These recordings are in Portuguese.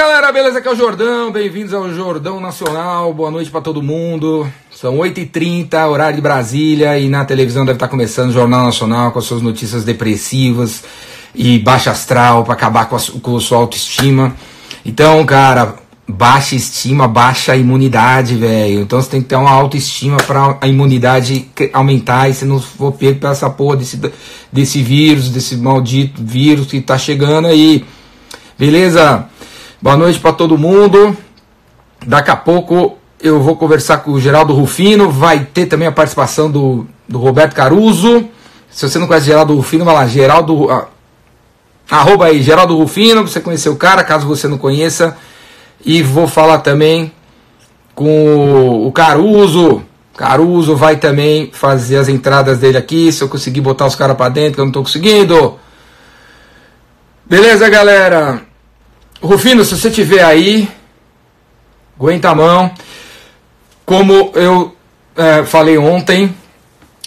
galera, beleza? Aqui é o Jordão, bem-vindos ao Jordão Nacional, boa noite para todo mundo. São 8h30, horário de Brasília, e na televisão deve estar começando o Jornal Nacional com as suas notícias depressivas e baixa astral para acabar com a, com a sua autoestima. Então, cara, baixa estima, baixa imunidade, velho. Então você tem que ter uma autoestima para a imunidade aumentar e você não for pego por essa porra desse, desse vírus, desse maldito vírus que tá chegando aí. Beleza? Boa noite para todo mundo. Daqui a pouco eu vou conversar com o Geraldo Rufino. Vai ter também a participação do, do Roberto Caruso. Se você não conhece Geraldo Rufino, vai lá, Geraldo. Ah, arroba aí, Geraldo Rufino, pra você conhecer o cara, caso você não conheça. E vou falar também com o Caruso. Caruso vai também fazer as entradas dele aqui. Se eu conseguir botar os caras para dentro, que eu não tô conseguindo. Beleza, galera? Rufino, se você tiver aí, aguenta a mão. Como eu é, falei ontem,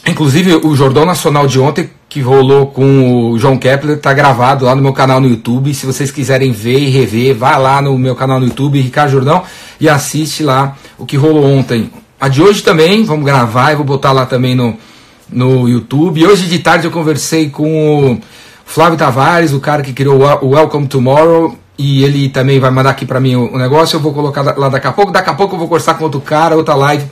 inclusive o Jordão Nacional de ontem, que rolou com o João Kepler, tá gravado lá no meu canal no YouTube. Se vocês quiserem ver e rever, vá lá no meu canal no YouTube, Ricardo Jordão, e assiste lá o que rolou ontem. A de hoje também, vamos gravar e vou botar lá também no, no YouTube. E hoje de tarde eu conversei com o Flávio Tavares, o cara que criou o Welcome Tomorrow, e ele também vai mandar aqui para mim o negócio. Eu vou colocar lá daqui a pouco. Daqui a pouco eu vou conversar com outro cara, outra live.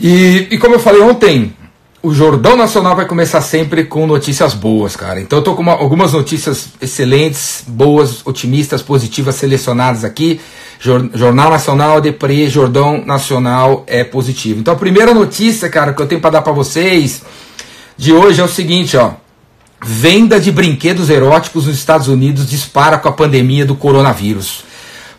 E, e como eu falei ontem, o Jordão Nacional vai começar sempre com notícias boas, cara. Então eu tô com uma, algumas notícias excelentes, boas, otimistas, positivas selecionadas aqui. Jornal Nacional, Depre, Jordão Nacional é positivo. Então a primeira notícia, cara, que eu tenho para dar para vocês de hoje é o seguinte, ó. Venda de brinquedos eróticos nos Estados Unidos dispara com a pandemia do coronavírus.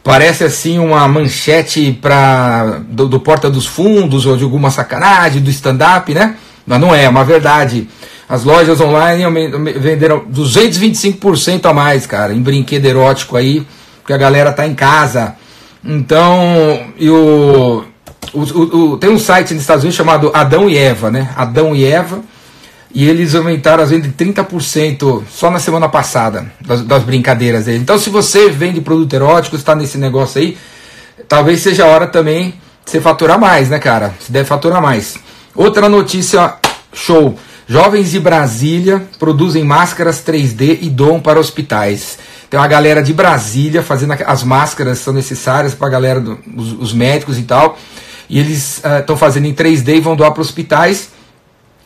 Parece assim uma manchete pra, do, do Porta dos Fundos ou de alguma sacanagem do stand-up, né? Mas não é, é uma verdade. As lojas online venderam 225% a mais, cara, em brinquedo erótico aí, porque a galera tá em casa. Então, o, o, o, tem um site nos Estados Unidos chamado Adão e Eva, né? Adão e Eva e eles aumentaram as vendas de 30% só na semana passada das, das brincadeiras dele. Então, se você vende produto erótico, está nesse negócio aí, talvez seja a hora também de você faturar mais, né, cara? Você deve faturar mais. Outra notícia show: jovens de Brasília produzem máscaras 3D e doam para hospitais. Tem uma galera de Brasília fazendo as máscaras são necessárias para a galera, do, os, os, médicos e tal. E eles estão uh, fazendo em 3D e vão doar para hospitais.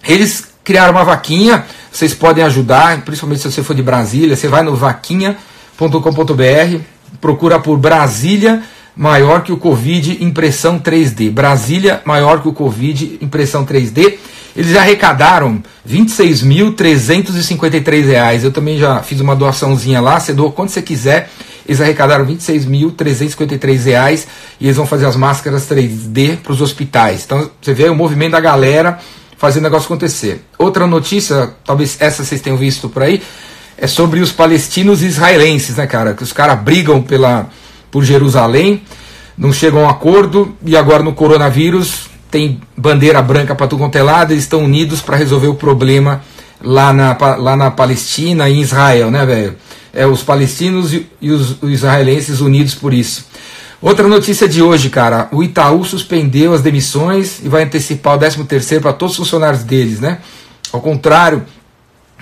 Eles criaram uma vaquinha, vocês podem ajudar, principalmente se você for de Brasília, você vai no vaquinha.com.br, procura por Brasília maior que o Covid impressão 3D. Brasília maior que o Covid impressão 3D. Eles arrecadaram 26.353 reais. Eu também já fiz uma doaçãozinha lá, você doa quando você quiser. Eles arrecadaram 26.353 reais e eles vão fazer as máscaras 3D para os hospitais. Então você vê o movimento da galera fazer o negócio acontecer. Outra notícia, talvez essa vocês tenham visto por aí, é sobre os palestinos israelenses, né, cara? Que os caras brigam pela, por Jerusalém, não chegam a um acordo e agora no coronavírus tem bandeira branca para tudo quanto é lado, eles estão unidos para resolver o problema lá na, lá na Palestina e em Israel, né, velho? É os palestinos e, e os, os israelenses unidos por isso. Outra notícia de hoje, cara. O Itaú suspendeu as demissões e vai antecipar o 13 terceiro para todos os funcionários deles, né? Ao contrário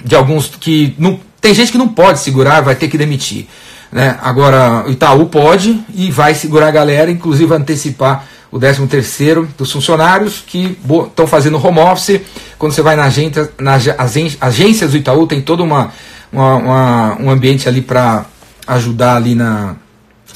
de alguns que não tem gente que não pode segurar, vai ter que demitir, né? Agora o Itaú pode e vai segurar a galera, inclusive antecipar o 13 terceiro dos funcionários que estão fazendo home office. Quando você vai na agência, nas agências do Itaú tem todo uma, uma, uma um ambiente ali para ajudar ali na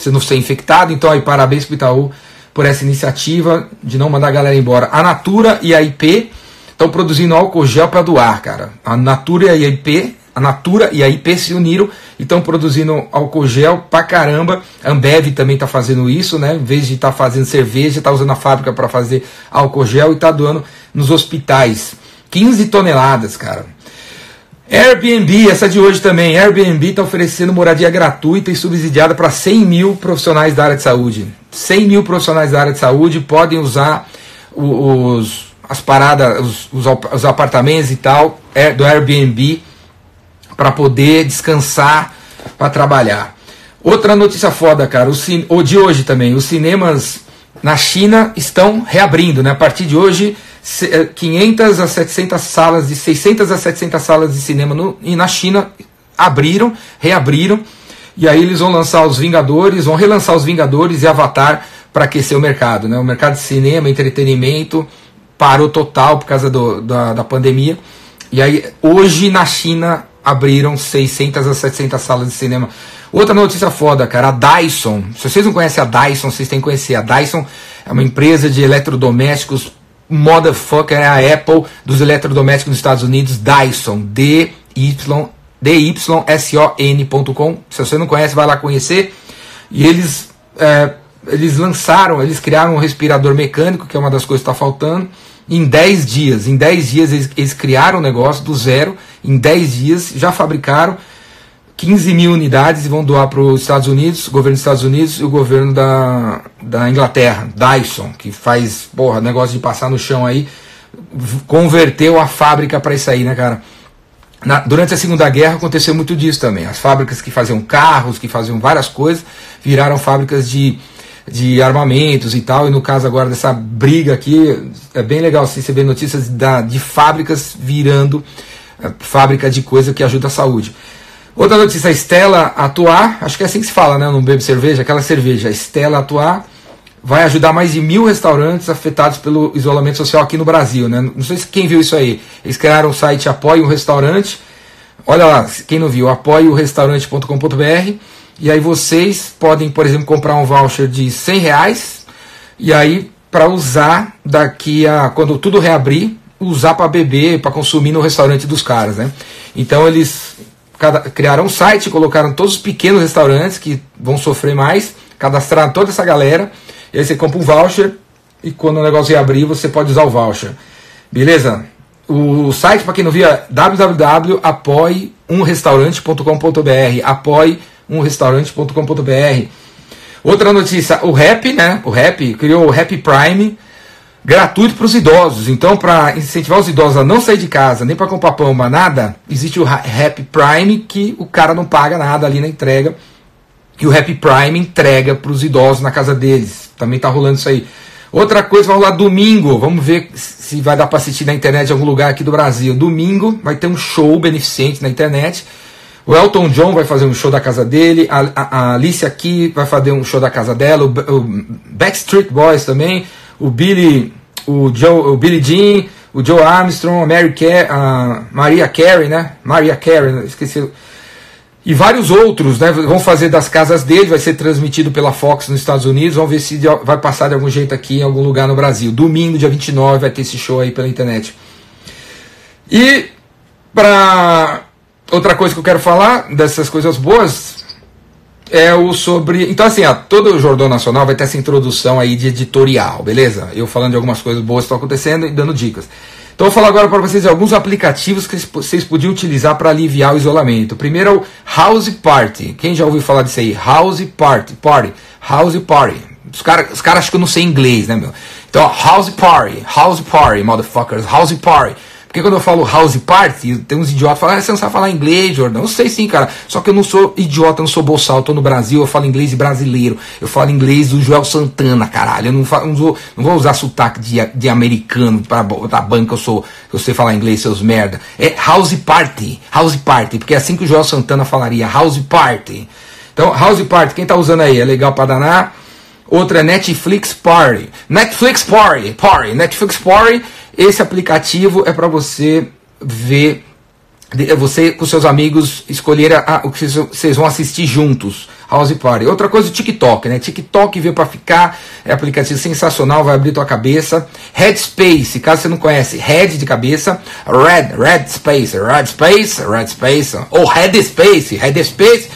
você não ser infectado. Então, aí, parabéns para o Itaú por essa iniciativa de não mandar a galera embora. A Natura e a IP estão produzindo álcool gel para doar, cara. A Natura e a IP, a Natura e a IP se uniram e estão produzindo álcool gel pra caramba. A Ambev também está fazendo isso, né? Em vez de estar tá fazendo cerveja, está usando a fábrica para fazer álcool gel e está doando nos hospitais. 15 toneladas, cara. Airbnb, essa de hoje também. Airbnb está oferecendo moradia gratuita e subsidiada para 100 mil profissionais da área de saúde. 100 mil profissionais da área de saúde podem usar os, as paradas, os, os, os apartamentos e tal é, do Airbnb para poder descansar para trabalhar. Outra notícia foda, cara, o, cin... de hoje também, os cinemas na China estão reabrindo, né? A partir de hoje, 500 eh, a 700 salas, de 600 a 700 salas de cinema no... e na China abriram, reabriram, e aí eles vão lançar os Vingadores, vão relançar os Vingadores e Avatar para aquecer o mercado, né? O mercado de cinema, entretenimento parou total por causa do, da, da pandemia. E aí, hoje na China abriram 600 a 700 salas de cinema. Outra notícia foda, cara, a Dyson. Se vocês não conhecem a Dyson, vocês têm que conhecer. A Dyson é uma empresa de eletrodomésticos, motherfucker, é a Apple dos eletrodomésticos nos Estados Unidos, Dyson, D-Y, D-Y-S-O-N.com. Se você não conhece, vai lá conhecer. E eles, é, eles lançaram, eles criaram um respirador mecânico, que é uma das coisas que está faltando em 10 dias. Em 10 dias eles, eles criaram o negócio do zero, em 10 dias já fabricaram 15 mil unidades e vão doar para os Estados Unidos, o governo dos Estados Unidos e o governo da, da Inglaterra, Dyson, que faz, porra, negócio de passar no chão aí, converteu a fábrica para isso aí, né, cara? Na, durante a Segunda Guerra aconteceu muito disso também. As fábricas que faziam carros, que faziam várias coisas, viraram fábricas de de armamentos e tal, e no caso agora dessa briga aqui, é bem legal assim, você ver notícias da, de fábricas virando é, fábrica de coisa que ajuda a saúde. Outra notícia, Estela Atuar, acho que é assim que se fala, né? Não bebe cerveja, aquela cerveja, Estela Atuar vai ajudar mais de mil restaurantes afetados pelo isolamento social aqui no Brasil, né? Não sei se quem viu isso aí. Eles criaram o site Apoie um Restaurante. Olha lá, quem não viu, apoiorestaurante.com.br e aí vocês podem, por exemplo, comprar um voucher de 100 reais e aí para usar daqui a quando tudo reabrir, usar para beber, para consumir no restaurante dos caras, né? Então eles cada, criaram um site, colocaram todos os pequenos restaurantes que vão sofrer mais, cadastraram toda essa galera, e aí você compra um voucher e quando o negócio reabrir você pode usar o voucher. Beleza? O site, para quem não via, é www.apoie-umrestaurante.com.br apoie um restaurante.com.br. Outra notícia, o Rap, né? O Rap criou o Rap Prime gratuito para os idosos. Então, para incentivar os idosos a não sair de casa, nem para comprar pão, mas nada, existe o Rap Prime que o cara não paga nada ali na entrega. E o Rap Prime entrega para os idosos na casa deles. Também tá rolando isso aí. Outra coisa vai rolar domingo. Vamos ver se vai dar para assistir na internet em algum lugar aqui do Brasil. Domingo vai ter um show beneficente na internet o Elton John vai fazer um show da casa dele, a, a, a Alicia aqui vai fazer um show da casa dela, o, o Backstreet Boys também, o Billy, o Joe, o Billy Jean, o Joe Armstrong, a Mary a Maria Carey, né? Maria Carey, esqueci. E vários outros, né? Vão fazer das casas dele, vai ser transmitido pela Fox nos Estados Unidos. Vamos ver se vai passar de algum jeito aqui em algum lugar no Brasil. Domingo, dia 29, vai ter esse show aí pela internet. E para outra coisa que eu quero falar dessas coisas boas é o sobre. Então, assim, ó, todo o Jordão Nacional vai ter essa introdução aí de editorial, beleza? Eu falando de algumas coisas boas que estão acontecendo e dando dicas. Então, eu vou falar agora para vocês alguns aplicativos que vocês podiam utilizar para aliviar o isolamento. Primeiro é o House Party. Quem já ouviu falar disso aí? House Party. Party. House Party. Os caras os cara acham que eu não sei inglês, né, meu? Então, House Party. House Party, motherfuckers. House Party. Porque quando eu falo house party, tem uns idiotas que falam, ah, você não sabe falar inglês, Jordan. Eu sei sim, cara. Só que eu não sou idiota, eu não sou bolsal, eu tô no Brasil, eu falo inglês brasileiro. Eu falo inglês do Joel Santana, caralho. Eu não, falo, não, vou, não vou usar sotaque de, de americano pra da banca, eu sou, eu sei falar inglês, seus merda. É house party, house party, porque é assim que o Joel Santana falaria, house party. Então, house party, quem tá usando aí? É legal pra danar. Outra é Netflix Party. Netflix Party, Party, Netflix Party esse aplicativo é para você ver, é você com seus amigos escolher a, a, o que vocês vão assistir juntos. House Party. Outra coisa, o TikTok, né? TikTok veio para ficar, é aplicativo sensacional, vai abrir tua cabeça. Headspace, caso você não conhece, Head de cabeça, Red, Red Space, Red Space, Red Space, ou Headspace, Headspace,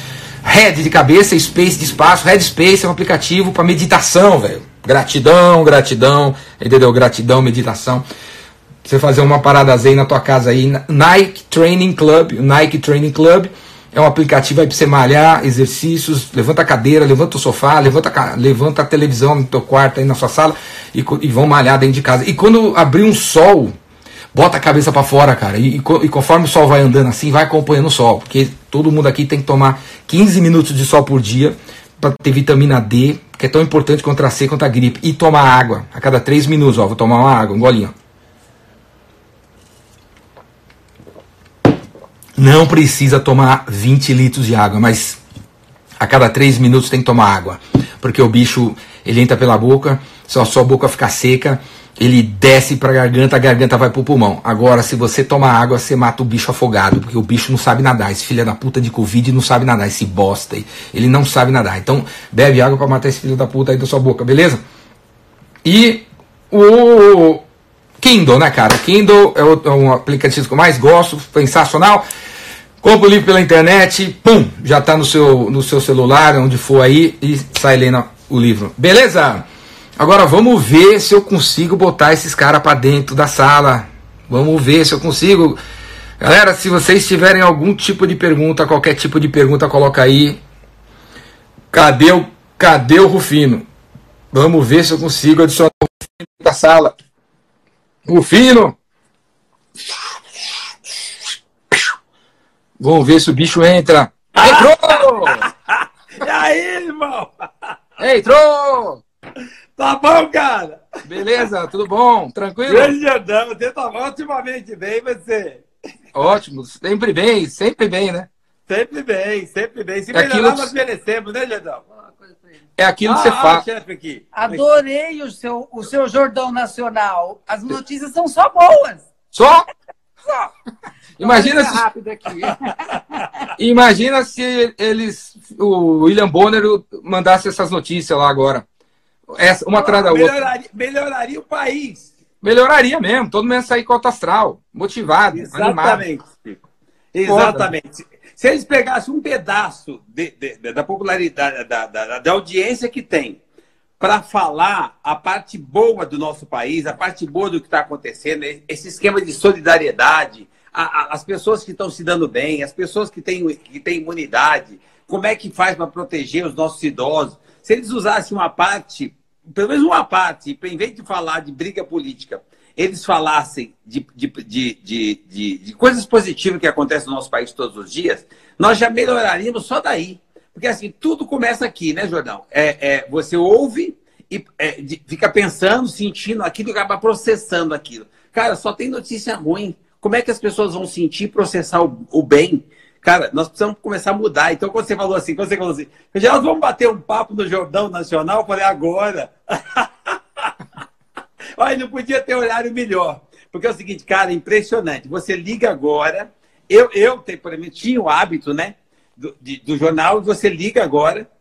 Head de cabeça, Space de espaço, Headspace é um aplicativo para meditação, velho. Gratidão, gratidão, entendeu? Gratidão, meditação. Você fazer uma parada zen na tua casa aí, Nike Training Club, Nike Training Club é um aplicativo aí para você malhar, exercícios, levanta a cadeira, levanta o sofá, levanta a, levanta a televisão no teu quarto aí na sua sala e, e vão malhar dentro de casa. E quando abrir um sol, bota a cabeça para fora, cara. E, e, conforme o sol vai andando assim, vai acompanhando o sol, porque Todo mundo aqui tem que tomar 15 minutos de sol por dia para ter vitamina D, que é tão importante contra a seca, contra a gripe. E tomar água a cada 3 minutos. Ó, vou tomar uma água, um golinho. Não precisa tomar 20 litros de água, mas a cada 3 minutos tem que tomar água. Porque o bicho, ele entra pela boca, se a sua boca ficar seca, ele desce para a garganta, a garganta vai para o pulmão. Agora, se você tomar água, você mata o bicho afogado, porque o bicho não sabe nadar. Esse filho da puta de Covid não sabe nadar, esse bosta aí. Ele não sabe nadar. Então, bebe água para matar esse filho da puta aí da sua boca, beleza? E o Kindle, né, cara? Kindle é, é um aplicativo que eu mais gosto, sensacional. Compra o livro pela internet, pum, já está no seu, no seu celular, onde for aí, e sai lendo o livro. Beleza? Agora vamos ver se eu consigo botar esses caras para dentro da sala. Vamos ver se eu consigo. Galera, se vocês tiverem algum tipo de pergunta, qualquer tipo de pergunta, coloca aí. Cadê o, cadê o Rufino? Vamos ver se eu consigo adicionar o Rufino da sala. Rufino! Vamos ver se o bicho entra. Entrou! e aí, irmão? Entrou! Tá bom, cara? Beleza, tudo bom? Tranquilo? Grande Jordão, você tá otimamente bem, você? Ótimo, sempre bem, sempre bem, né? Sempre bem, sempre bem. Se é melhorar, que... nós merecemos, né, Jordão? É aquilo que você ah, faz. Adorei o seu, o seu Jordão Nacional. As notícias são só boas. Só? Só. Imagina se... rápido aqui. Imagina se eles, o William Bonner mandasse essas notícias lá agora. Essa, uma atrás da melhoraria, outra. Melhoraria o país. Melhoraria mesmo, todo mundo ia sair cota astral, motivado, Exatamente. Animado. Exatamente. Foda. Se eles pegassem um pedaço de, de, de, da popularidade, da, da, da audiência que tem, para falar a parte boa do nosso país, a parte boa do que está acontecendo, esse esquema de solidariedade, a, a, as pessoas que estão se dando bem, as pessoas que têm, que têm imunidade, como é que faz para proteger os nossos idosos. Se eles usassem uma parte pelo menos uma parte, em vez de falar de briga política, eles falassem de, de, de, de, de coisas positivas que acontecem no nosso país todos os dias, nós já melhoraríamos só daí. Porque assim, tudo começa aqui, né, Jordão? É, é, você ouve e é, fica pensando, sentindo aquilo acaba processando aquilo. Cara, só tem notícia ruim. Como é que as pessoas vão sentir processar o, o bem? Cara, nós precisamos começar a mudar. Então, quando você falou assim, quando você falou assim, nós vamos bater um papo no Jordão Nacional, eu falei, agora. Olha, não podia ter horário melhor. Porque é o seguinte, cara, impressionante. Você liga agora. Eu, eu por exemplo, tinha o hábito, né? Do, de, do jornal, você liga agora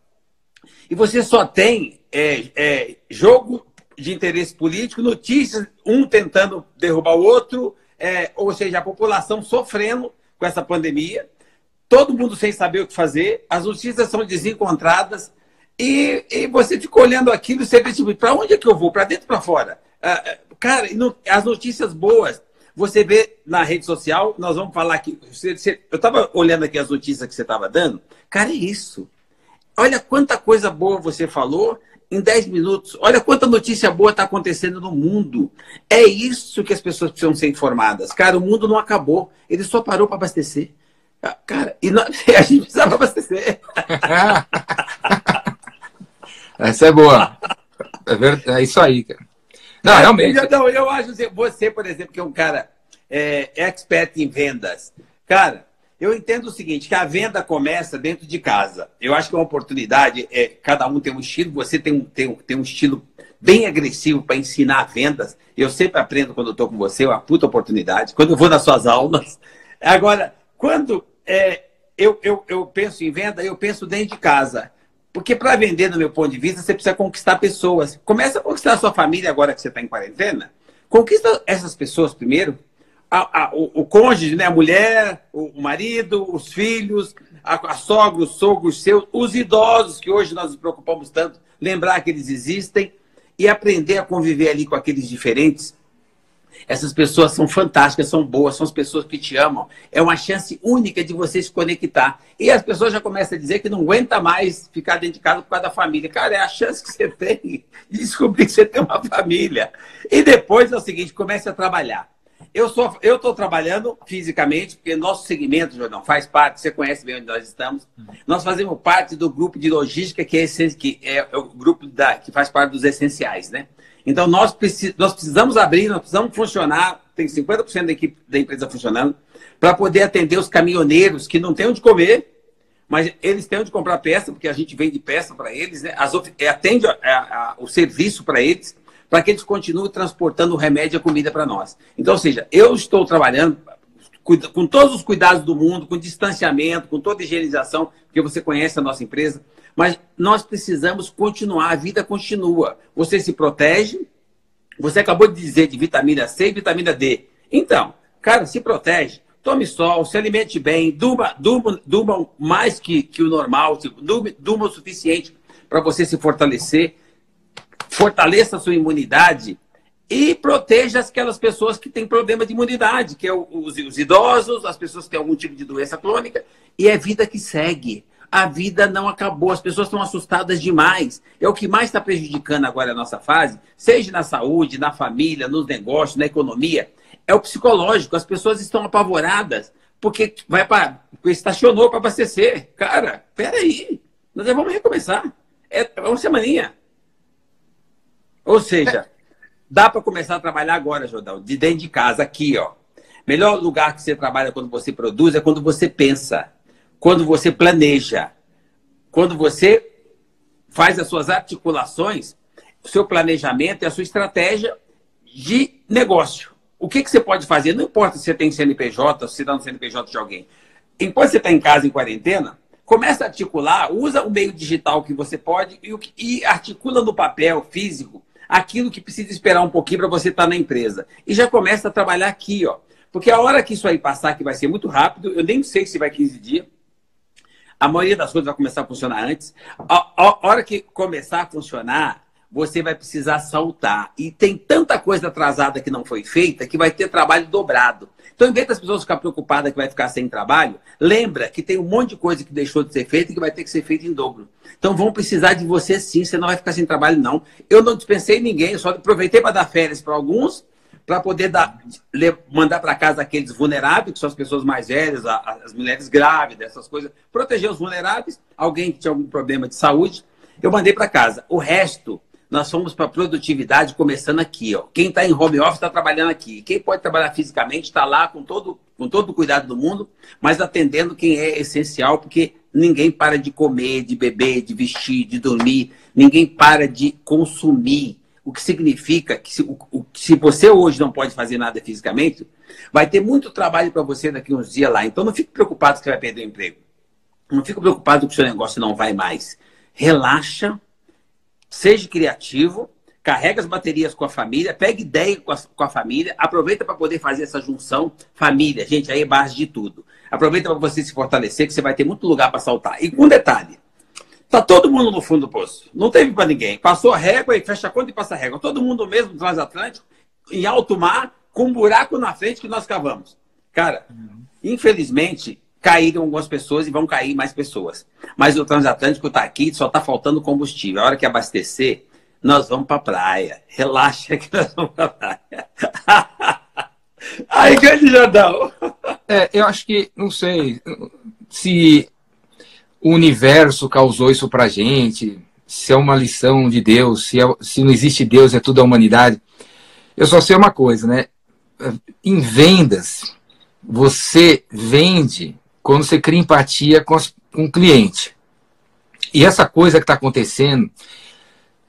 e você só tem é, é, jogo de interesse político, notícias, um tentando derrubar o outro, é, ou seja, a população sofrendo com essa pandemia todo mundo sem saber o que fazer, as notícias são desencontradas e, e você fica olhando aquilo e você vê, para onde é que eu vou? Para dentro para fora? Uh, cara, as notícias boas, você vê na rede social, nós vamos falar aqui. Você, você, eu estava olhando aqui as notícias que você estava dando. Cara, é isso. Olha quanta coisa boa você falou em 10 minutos. Olha quanta notícia boa está acontecendo no mundo. É isso que as pessoas precisam ser informadas. Cara, o mundo não acabou. Ele só parou para abastecer. Cara, e nós, a gente precisava abastecer. Essa é boa. É, verdade, é isso aí, cara. Não, é, realmente. Não, eu acho que você, por exemplo, que é um cara é, expert em vendas. Cara, eu entendo o seguinte, que a venda começa dentro de casa. Eu acho que é uma oportunidade, é, cada um tem um estilo, você tem um, tem, tem um estilo bem agressivo para ensinar vendas. Eu sempre aprendo quando eu estou com você, é uma puta oportunidade. Quando eu vou nas suas aulas. Agora, quando é, eu, eu, eu penso em venda, eu penso dentro de casa. Porque para vender, no meu ponto de vista, você precisa conquistar pessoas. Começa a conquistar a sua família agora que você está em quarentena. Conquista essas pessoas primeiro. A, a, o, o, cônjuge, né? a mulher, o, o marido, os filhos, a, a sogra, os sogros seus, os idosos, que hoje nós nos preocupamos tanto, lembrar que eles existem e aprender a conviver ali com aqueles diferentes essas pessoas são fantásticas, são boas, são as pessoas que te amam. É uma chance única de você se conectar. E as pessoas já começam a dizer que não aguenta mais ficar dentro de casa por causa da família. Cara, é a chance que você tem de descobrir que você tem uma família. E depois é o seguinte, comece a trabalhar. Eu sou, eu estou trabalhando fisicamente, porque nosso segmento, Jordão, faz parte, você conhece bem onde nós estamos. Nós fazemos parte do grupo de logística, que é, que é o grupo da, que faz parte dos essenciais, né? Então, nós, precis, nós precisamos abrir, nós precisamos funcionar, tem 50% da equipe da empresa funcionando, para poder atender os caminhoneiros que não têm onde comer, mas eles têm onde comprar peça, porque a gente vende peça para eles, né? As, atende a, a, o serviço para eles para que eles continuem transportando o remédio e a comida para nós. Então, ou seja, eu estou trabalhando com todos os cuidados do mundo, com distanciamento, com toda a higienização, porque você conhece a nossa empresa, mas nós precisamos continuar, a vida continua. Você se protege, você acabou de dizer de vitamina C e vitamina D. Então, cara, se protege, tome sol, se alimente bem, durma, durma, durma mais que, que o normal, durma, durma o suficiente para você se fortalecer fortaleça a sua imunidade e proteja aquelas pessoas que têm problema de imunidade, que é os, os idosos, as pessoas que têm algum tipo de doença crônica, e é vida que segue. A vida não acabou, as pessoas estão assustadas demais. É o que mais está prejudicando agora a nossa fase, seja na saúde, na família, nos negócios, na economia, é o psicológico. As pessoas estão apavoradas porque vai para estacionou para abastecer. Cara, peraí, nós vamos recomeçar. É uma semaninha. Ou seja, dá para começar a trabalhar agora, Jordão, de dentro de casa, aqui, ó. Melhor lugar que você trabalha quando você produz é quando você pensa, quando você planeja, quando você faz as suas articulações, o seu planejamento e a sua estratégia de negócio. O que, que você pode fazer? Não importa se você tem CNPJ, se você está no CNPJ de alguém. Enquanto você está em casa em quarentena, começa a articular, usa o meio digital que você pode e, e articula no papel físico aquilo que precisa esperar um pouquinho para você estar tá na empresa. E já começa a trabalhar aqui, ó. Porque a hora que isso aí passar, que vai ser muito rápido, eu nem sei se vai 15 dias, a maioria das coisas vai começar a funcionar antes. A, a hora que começar a funcionar, você vai precisar saltar. E tem tanta coisa atrasada que não foi feita que vai ter trabalho dobrado. Então, em vez das pessoas ficar preocupadas que vai ficar sem trabalho, lembra que tem um monte de coisa que deixou de ser feita e que vai ter que ser feita em dobro. Então, vão precisar de você sim, você não vai ficar sem trabalho, não. Eu não dispensei ninguém, eu só aproveitei para dar férias para alguns, para poder dar, mandar para casa aqueles vulneráveis, que são as pessoas mais velhas, as mulheres grávidas, essas coisas, proteger os vulneráveis, alguém que tinha algum problema de saúde, eu mandei para casa. O resto, nós fomos para produtividade começando aqui. Ó. Quem está em home office está trabalhando aqui. Quem pode trabalhar fisicamente está lá com todo, com todo o cuidado do mundo, mas atendendo quem é essencial, porque ninguém para de comer, de beber, de vestir, de dormir, ninguém para de consumir. O que significa que se, o, se você hoje não pode fazer nada fisicamente, vai ter muito trabalho para você daqui uns dias lá. Então não fique preocupado que você vai perder o emprego. Não fique preocupado que o seu negócio não vai mais. Relaxa, seja criativo, carrega as baterias com a família, pega ideia com a, com a família, aproveita para poder fazer essa junção família. Gente, aí é base de tudo. Aproveita para você se fortalecer, que você vai ter muito lugar para saltar. E um detalhe: tá todo mundo no fundo do poço. Não teve para ninguém. Passou a régua e fecha a conta e passa a régua. Todo mundo mesmo transatlântico, em alto mar, com um buraco na frente que nós cavamos. Cara, uhum. infelizmente, caíram algumas pessoas e vão cair mais pessoas. Mas o transatlântico está aqui, só está faltando combustível. A hora que abastecer, nós vamos para a praia. Relaxa que nós vamos para a praia. Aí, grande Jordão. É, eu acho que, não sei, se o universo causou isso para gente, se é uma lição de Deus, se, é, se não existe Deus, é tudo a humanidade. Eu só sei uma coisa, né? Em vendas, você vende quando você cria empatia com, as, com o cliente. E essa coisa que está acontecendo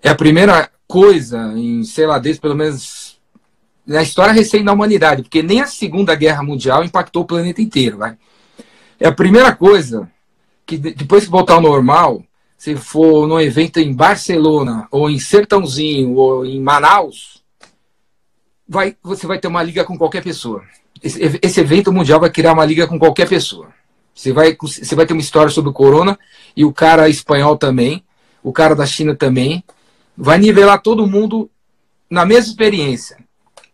é a primeira coisa em, sei lá, desde pelo menos na história recente da humanidade, porque nem a Segunda Guerra Mundial impactou o planeta inteiro. Vai? É a primeira coisa que depois que voltar ao normal, se for num evento em Barcelona, ou em Sertãozinho, ou em Manaus, vai, você vai ter uma liga com qualquer pessoa. Esse, esse evento mundial vai criar uma liga com qualquer pessoa. Você vai, você vai ter uma história sobre o corona e o cara espanhol também, o cara da China também. Vai nivelar todo mundo na mesma experiência.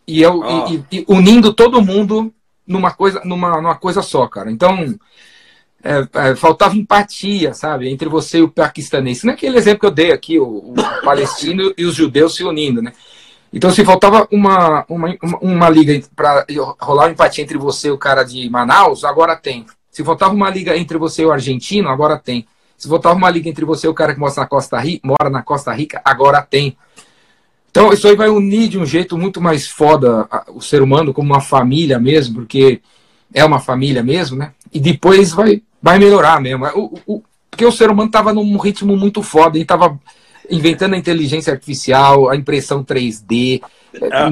E, eu, oh. e, e unindo todo mundo numa coisa, numa, numa coisa só, cara. Então, é, é, faltava empatia, sabe, entre você e o paquistanês. Não é aquele exemplo que eu dei aqui, o, o palestino e os judeus se unindo, né? Então, se faltava uma, uma, uma, uma liga para rolar empate entre você e o cara de Manaus, agora tem. Se faltava uma liga entre você e o argentino, agora tem. Se faltava uma liga entre você e o cara que mora na Costa Rica, mora na Costa Rica, agora tem. Então, isso aí vai unir de um jeito muito mais foda o ser humano como uma família mesmo, porque é uma família mesmo, né? E depois vai, vai melhorar mesmo. O, o, porque o ser humano estava num ritmo muito foda, ele estava inventando a inteligência artificial, a impressão 3D. Ah,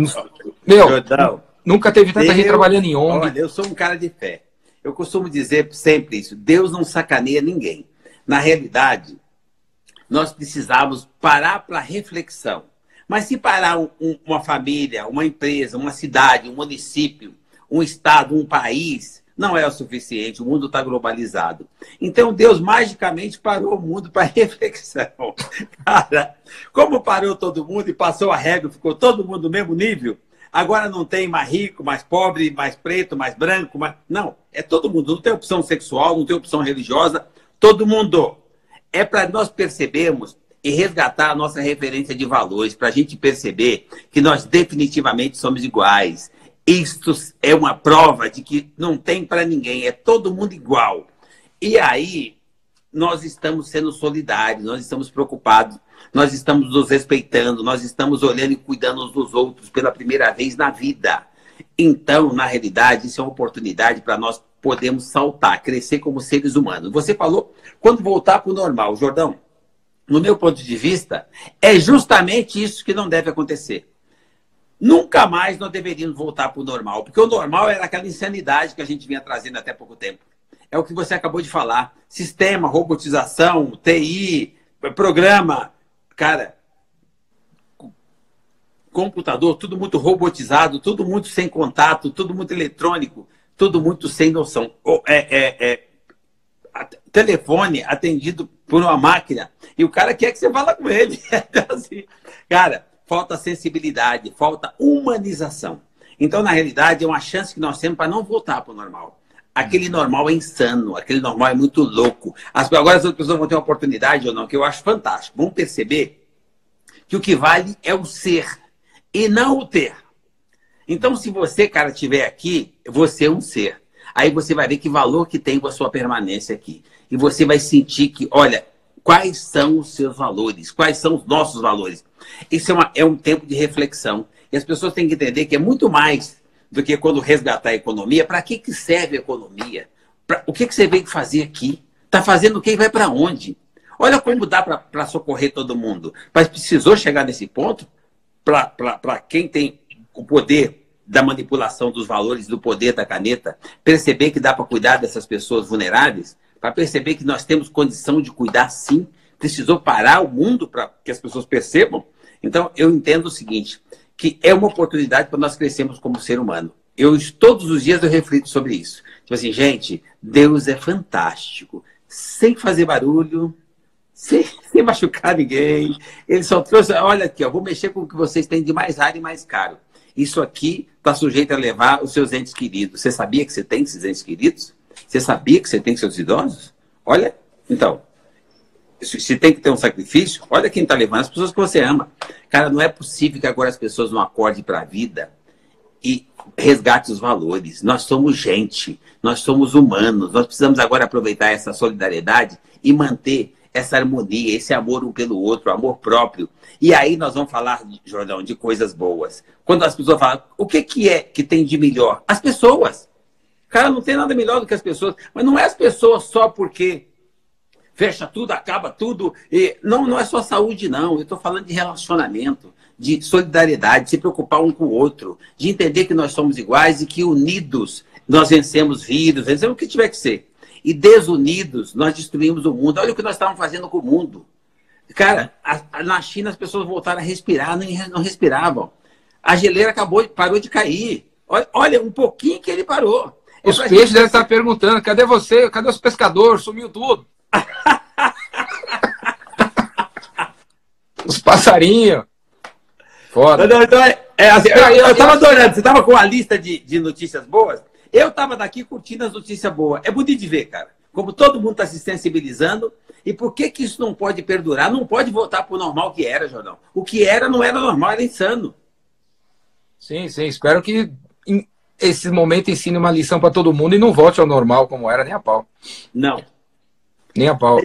Meu, Jordão, nunca teve tanta gente trabalhando em ONG. Olha, eu sou um cara de fé. Eu costumo dizer sempre isso: Deus não sacaneia ninguém. Na realidade, nós precisávamos parar para reflexão. Mas se parar um, uma família, uma empresa, uma cidade, um município, um estado, um país, não é o suficiente. O mundo está globalizado. Então Deus magicamente parou o mundo para reflexão. Cara, como parou todo mundo e passou a regra, ficou todo mundo no mesmo nível? Agora não tem mais rico, mais pobre, mais preto, mais branco, mais... não, é todo mundo. Não tem opção sexual, não tem opção religiosa, todo mundo. É para nós percebermos e resgatar a nossa referência de valores, para a gente perceber que nós definitivamente somos iguais. Isto é uma prova de que não tem para ninguém, é todo mundo igual. E aí, nós estamos sendo solidários, nós estamos preocupados nós estamos nos respeitando, nós estamos olhando e cuidando uns dos outros pela primeira vez na vida. Então, na realidade, isso é uma oportunidade para nós podermos saltar, crescer como seres humanos. Você falou quando voltar para o normal, Jordão. No meu ponto de vista, é justamente isso que não deve acontecer. Nunca mais nós deveríamos voltar para o normal, porque o normal era aquela insanidade que a gente vinha trazendo até pouco tempo. É o que você acabou de falar: sistema, robotização, TI, programa, cara, computador, tudo muito robotizado, tudo muito sem contato, tudo muito eletrônico, tudo muito sem noção. É, é, é, telefone atendido por uma máquina e o cara quer que você fala com ele. Então, assim, cara, falta sensibilidade, falta humanização. Então, na realidade, é uma chance que nós temos para não voltar para o normal. Aquele normal é insano, aquele normal é muito louco. As, agora as outras pessoas vão ter uma oportunidade ou não, que eu acho fantástico. Vão perceber que o que vale é o ser e não o ter. Então, se você, cara, estiver aqui, você é um ser. Aí você vai ver que valor que tem com a sua permanência aqui. E você vai sentir que, olha, quais são os seus valores, quais são os nossos valores. Isso é, uma, é um tempo de reflexão. E as pessoas têm que entender que é muito mais do que quando resgatar a economia. Para que, que serve a economia? Pra, o que, que você veio fazer aqui? Está fazendo o que e vai para onde? Olha como dá para socorrer todo mundo. Mas precisou chegar nesse ponto para quem tem o poder da manipulação dos valores, do poder da caneta, perceber que dá para cuidar dessas pessoas vulneráveis, para perceber que nós temos condição de cuidar sim, precisou parar o mundo para que as pessoas percebam. Então, eu entendo o seguinte: que é uma oportunidade para nós crescermos como ser humano. Eu todos os dias eu reflito sobre isso. Tipo assim, gente, Deus é fantástico, sem fazer barulho, sem, sem machucar ninguém. Ele só trouxe, olha aqui, ó, vou mexer com o que vocês têm de mais raro e mais caro. Isso aqui está sujeito a levar os seus entes queridos. Você sabia que você tem esses entes queridos? Você sabia que você tem seus idosos? Olha, então, se tem que ter um sacrifício, olha quem está levando, as pessoas que você ama. Cara, não é possível que agora as pessoas não acordem para a vida e resgate os valores. Nós somos gente, nós somos humanos, nós precisamos agora aproveitar essa solidariedade e manter essa harmonia, esse amor um pelo outro, amor próprio. E aí nós vamos falar, Jordão, de coisas boas. Quando as pessoas falam, o que, que é que tem de melhor? As pessoas. Cara, não tem nada melhor do que as pessoas. Mas não é as pessoas só porque fecha tudo, acaba tudo. E não, não é só saúde, não. Eu estou falando de relacionamento, de solidariedade, de se preocupar um com o outro, de entender que nós somos iguais e que unidos nós vencemos vírus, vencemos o que tiver que ser. E desunidos nós destruímos o mundo. Olha o que nós estávamos fazendo com o mundo. Cara, a, a, na China as pessoas voltaram a respirar, não, não respiravam. A geleira acabou, parou de cair. Olha, olha um pouquinho que ele parou. Os peixes devem estar perguntando: cadê você? Cadê os pescadores? Sumiu tudo. os passarinhos. Foda. Não, então, é, é assim, eu, eu, eu tava adorando. Você tava com a lista de, de notícias boas? Eu tava daqui curtindo as notícias boas. É bonito de ver, cara. Como todo mundo está se sensibilizando. E por que, que isso não pode perdurar? Não pode voltar para o normal que era, Jordão. O que era não era normal, era insano. Sim, sim. Espero que esse momento ensine uma lição para todo mundo e não volte ao normal como era, nem a pau. Não. Nem a pau.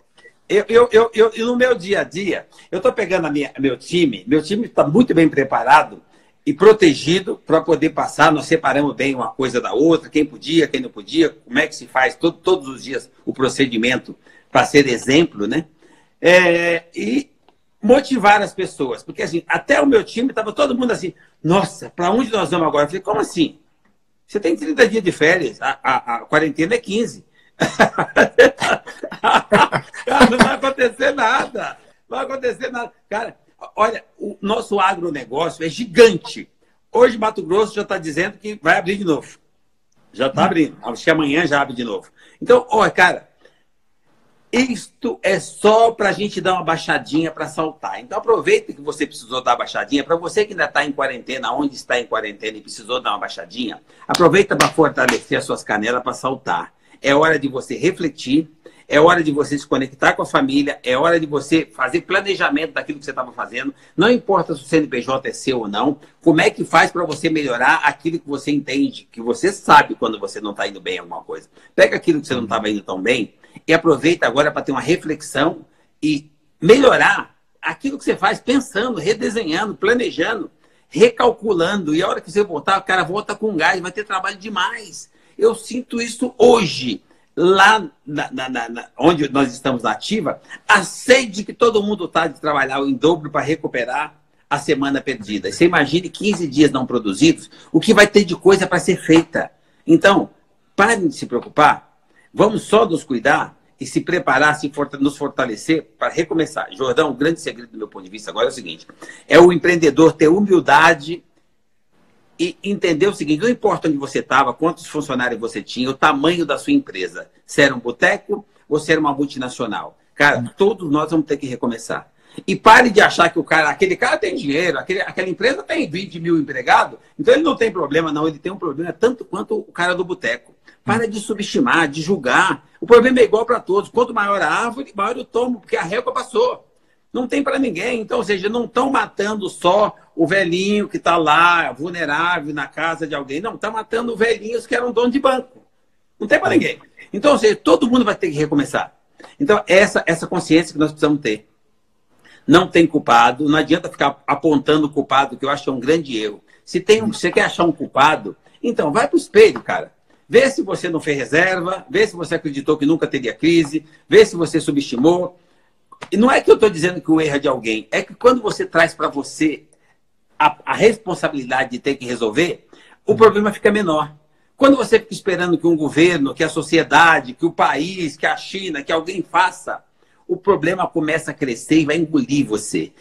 Eu, eu, eu, eu, no meu dia a dia, eu estou pegando a minha, meu time, meu time está muito bem preparado e protegido para poder passar. Nós separamos bem uma coisa da outra, quem podia, quem não podia, como é que se faz todo, todos os dias o procedimento para ser exemplo, né? É, e motivar as pessoas, porque assim, até o meu time estava todo mundo assim, nossa, para onde nós vamos agora? Eu falei, como assim? Você tem 30 dias de férias, a, a, a quarentena é 15. Cara, não vai acontecer nada. Não vai acontecer nada. Cara, olha, o nosso agronegócio é gigante. Hoje, Mato Grosso já está dizendo que vai abrir de novo. Já está abrindo. Acho que amanhã já abre de novo. Então, olha, cara, isto é só para a gente dar uma baixadinha para saltar. Então aproveita que você precisou dar uma baixadinha. Para você que ainda está em quarentena, onde está em quarentena e precisou dar uma baixadinha, aproveita para fortalecer as suas canelas para saltar. É hora de você refletir, é hora de você se conectar com a família, é hora de você fazer planejamento daquilo que você estava fazendo. Não importa se o CNPJ é seu ou não, como é que faz para você melhorar aquilo que você entende, que você sabe quando você não está indo bem em alguma coisa. Pega aquilo que você não estava indo tão bem e aproveita agora para ter uma reflexão e melhorar aquilo que você faz pensando, redesenhando, planejando, recalculando. E a hora que você voltar, o cara volta com gás, vai ter trabalho demais. Eu sinto isso hoje. Lá na, na, na, onde nós estamos na ativa, a sede que todo mundo está de trabalhar em dobro para recuperar a semana perdida. Você imagine 15 dias não produzidos, o que vai ter de coisa para ser feita. Então, parem de se preocupar, Vamos só nos cuidar e se preparar, se nos fortalecer para recomeçar. Jordão, o grande segredo do meu ponto de vista agora é o seguinte: é o empreendedor ter humildade e entender o seguinte: não importa onde você estava, quantos funcionários você tinha, o tamanho da sua empresa. Se era um boteco ou se era uma multinacional. Cara, todos nós vamos ter que recomeçar. E pare de achar que o cara, aquele cara tem dinheiro, aquele, aquela empresa tem 20 mil empregados, então ele não tem problema, não. Ele tem um problema tanto quanto o cara do boteco. Para de subestimar, de julgar. O problema é igual para todos. Quanto maior a árvore, maior o tomo, porque a régua passou. Não tem para ninguém. Então, ou seja, não estão matando só o velhinho que está lá, vulnerável, na casa de alguém. Não, está matando velhinhos que eram dono de banco. Não tem para ninguém. Então, ou seja, todo mundo vai ter que recomeçar. Então, essa, essa consciência que nós precisamos ter. Não tem culpado, não adianta ficar apontando o culpado, que eu acho que é um grande erro. Se tem um, você quer achar um culpado, então vai para o espelho, cara. Vê se você não fez reserva, vê se você acreditou que nunca teria crise, vê se você subestimou. E não é que eu estou dizendo que o erro é de alguém, é que quando você traz para você a, a, responsabilidade de ter que resolver, o problema fica menor. Quando você fica esperando que um governo, que a sociedade, que o país, que a China, que alguém faça, o problema começa a crescer e vai engolir você.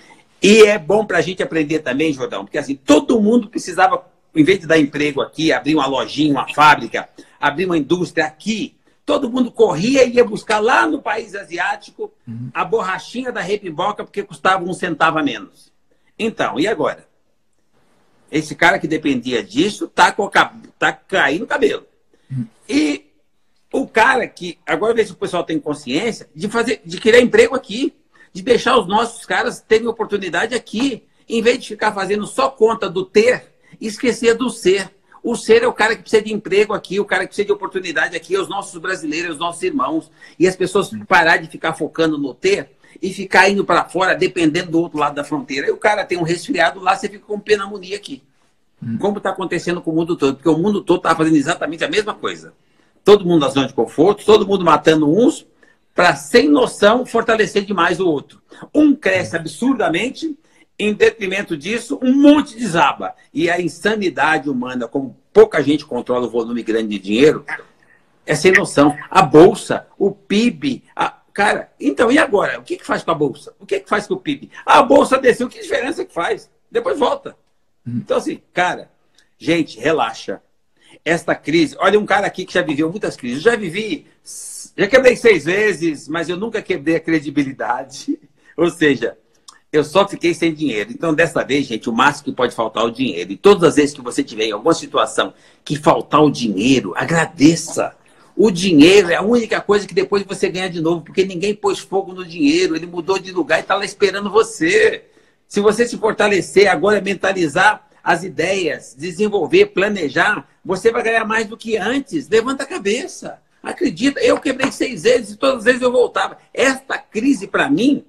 E é bom para a gente aprender também, Jordão, porque assim, todo mundo precisava em vez de dar emprego aqui, abrir uma lojinha, uma fábrica, abrir uma indústria aqui, todo mundo corria e ia buscar lá no país asiático uhum. a borrachinha da repimboca porque custava um centavo a menos. Então, e agora? Esse cara que dependia disso tá, com, tá caindo o cabelo. E o cara que. Agora vê se o pessoal tem consciência de fazer, de criar emprego aqui, de deixar os nossos caras terem oportunidade aqui, em vez de ficar fazendo só conta do ter esquecer do ser. O ser é o cara que precisa de emprego aqui, o cara que precisa de oportunidade aqui, é os nossos brasileiros, os nossos irmãos. E as pessoas parar de ficar focando no ter e ficar indo para fora, dependendo do outro lado da fronteira. Aí o cara tem um resfriado lá, você fica com pneumonia aqui. Hum. Como está acontecendo com o mundo todo? Porque o mundo todo está fazendo exatamente a mesma coisa. Todo mundo na zona de conforto, todo mundo matando uns, para, sem noção, fortalecer demais o outro. Um cresce absurdamente em detrimento disso, um monte desaba. E a insanidade humana, como pouca gente controla o volume grande de dinheiro, é sem noção. A bolsa, o PIB, a... cara, então e agora? O que, que faz com a bolsa? O que, que faz com o PIB? A bolsa desceu, que diferença que faz? Depois volta. Então, assim, cara, gente, relaxa. Esta crise, olha, um cara aqui que já viveu muitas crises. Eu já vivi, já quebrei seis vezes, mas eu nunca quebrei a credibilidade. Ou seja, eu só fiquei sem dinheiro. Então, dessa vez, gente, o máximo que pode faltar é o dinheiro. E todas as vezes que você tiver em alguma situação que faltar o dinheiro, agradeça. O dinheiro é a única coisa que depois você ganha de novo, porque ninguém pôs fogo no dinheiro, ele mudou de lugar e está lá esperando você. Se você se fortalecer, agora mentalizar as ideias, desenvolver, planejar, você vai ganhar mais do que antes. Levanta a cabeça. Acredita, eu quebrei seis vezes e todas as vezes eu voltava. Esta crise, para mim,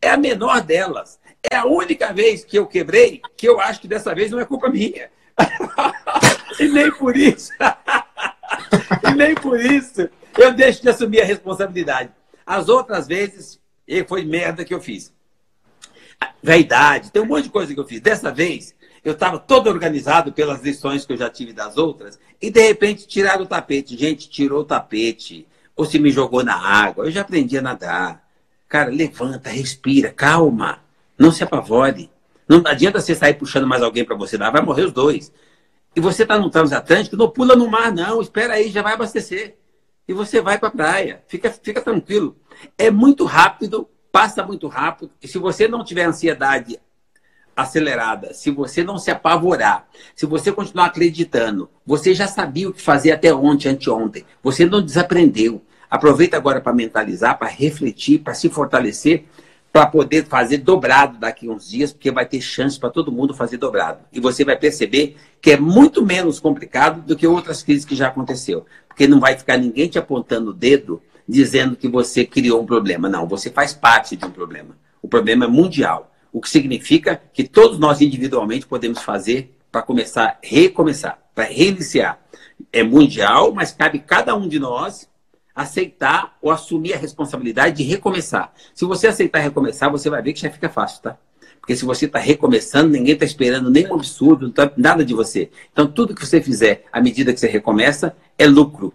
é a menor delas. É a única vez que eu quebrei que eu acho que dessa vez não é culpa minha. e nem por isso. nem por isso eu deixo de assumir a responsabilidade. As outras vezes, foi merda que eu fiz. Vaidade, tem um monte de coisa que eu fiz. Dessa vez, eu estava todo organizado pelas lições que eu já tive das outras, e de repente tiraram o tapete. Gente, tirou o tapete, ou se me jogou na água. Eu já aprendi a nadar. Cara, levanta, respira, calma. Não se apavore. Não adianta você sair puxando mais alguém para você dar, vai morrer os dois. E você está no transatlântico, não pula no mar, não. Espera aí, já vai abastecer. E você vai para a praia. Fica, fica tranquilo. É muito rápido, passa muito rápido. E se você não tiver ansiedade acelerada, se você não se apavorar, se você continuar acreditando, você já sabia o que fazer até ontem, anteontem. Você não desaprendeu. Aproveita agora para mentalizar, para refletir, para se fortalecer, para poder fazer dobrado daqui a uns dias, porque vai ter chance para todo mundo fazer dobrado. E você vai perceber que é muito menos complicado do que outras crises que já aconteceu. Porque não vai ficar ninguém te apontando o dedo dizendo que você criou um problema. Não, você faz parte de um problema. O problema é mundial. O que significa que todos nós individualmente podemos fazer para começar, recomeçar, para reiniciar. É mundial, mas cabe cada um de nós aceitar ou assumir a responsabilidade de recomeçar. Se você aceitar recomeçar, você vai ver que já fica fácil, tá? Porque se você está recomeçando, ninguém está esperando nenhum absurdo, tá, nada de você. Então, tudo que você fizer à medida que você recomeça é lucro.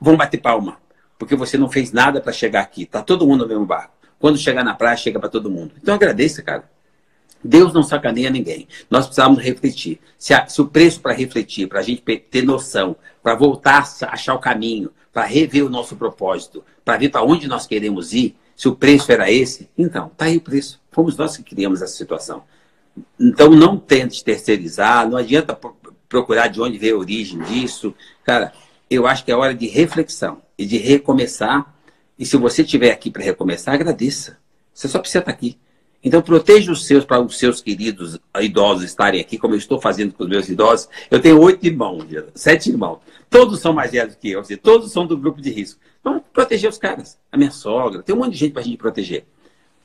Vamos bater palma, porque você não fez nada para chegar aqui. Tá todo mundo no mesmo barco. Quando chegar na praia, chega para todo mundo. Então, agradeça, cara. Deus não sacaneia ninguém. Nós precisamos refletir. Se, a, se o preço para refletir, para a gente ter noção, para voltar a achar o caminho, para rever o nosso propósito, para ver para onde nós queremos ir, se o preço era esse, então, tá aí o preço. Fomos nós que criamos essa situação. Então, não tente terceirizar, não adianta procurar de onde veio a origem disso. Cara, eu acho que é hora de reflexão e de recomeçar. E se você estiver aqui para recomeçar, agradeça. Você só precisa estar tá aqui. Então, proteja os seus para os seus queridos idosos estarem aqui, como eu estou fazendo com os meus idosos. Eu tenho oito irmãos, sete irmãos. Todos são mais velhos que eu, todos são do grupo de risco. Vamos proteger os caras. A minha sogra, tem um monte de gente para a gente proteger.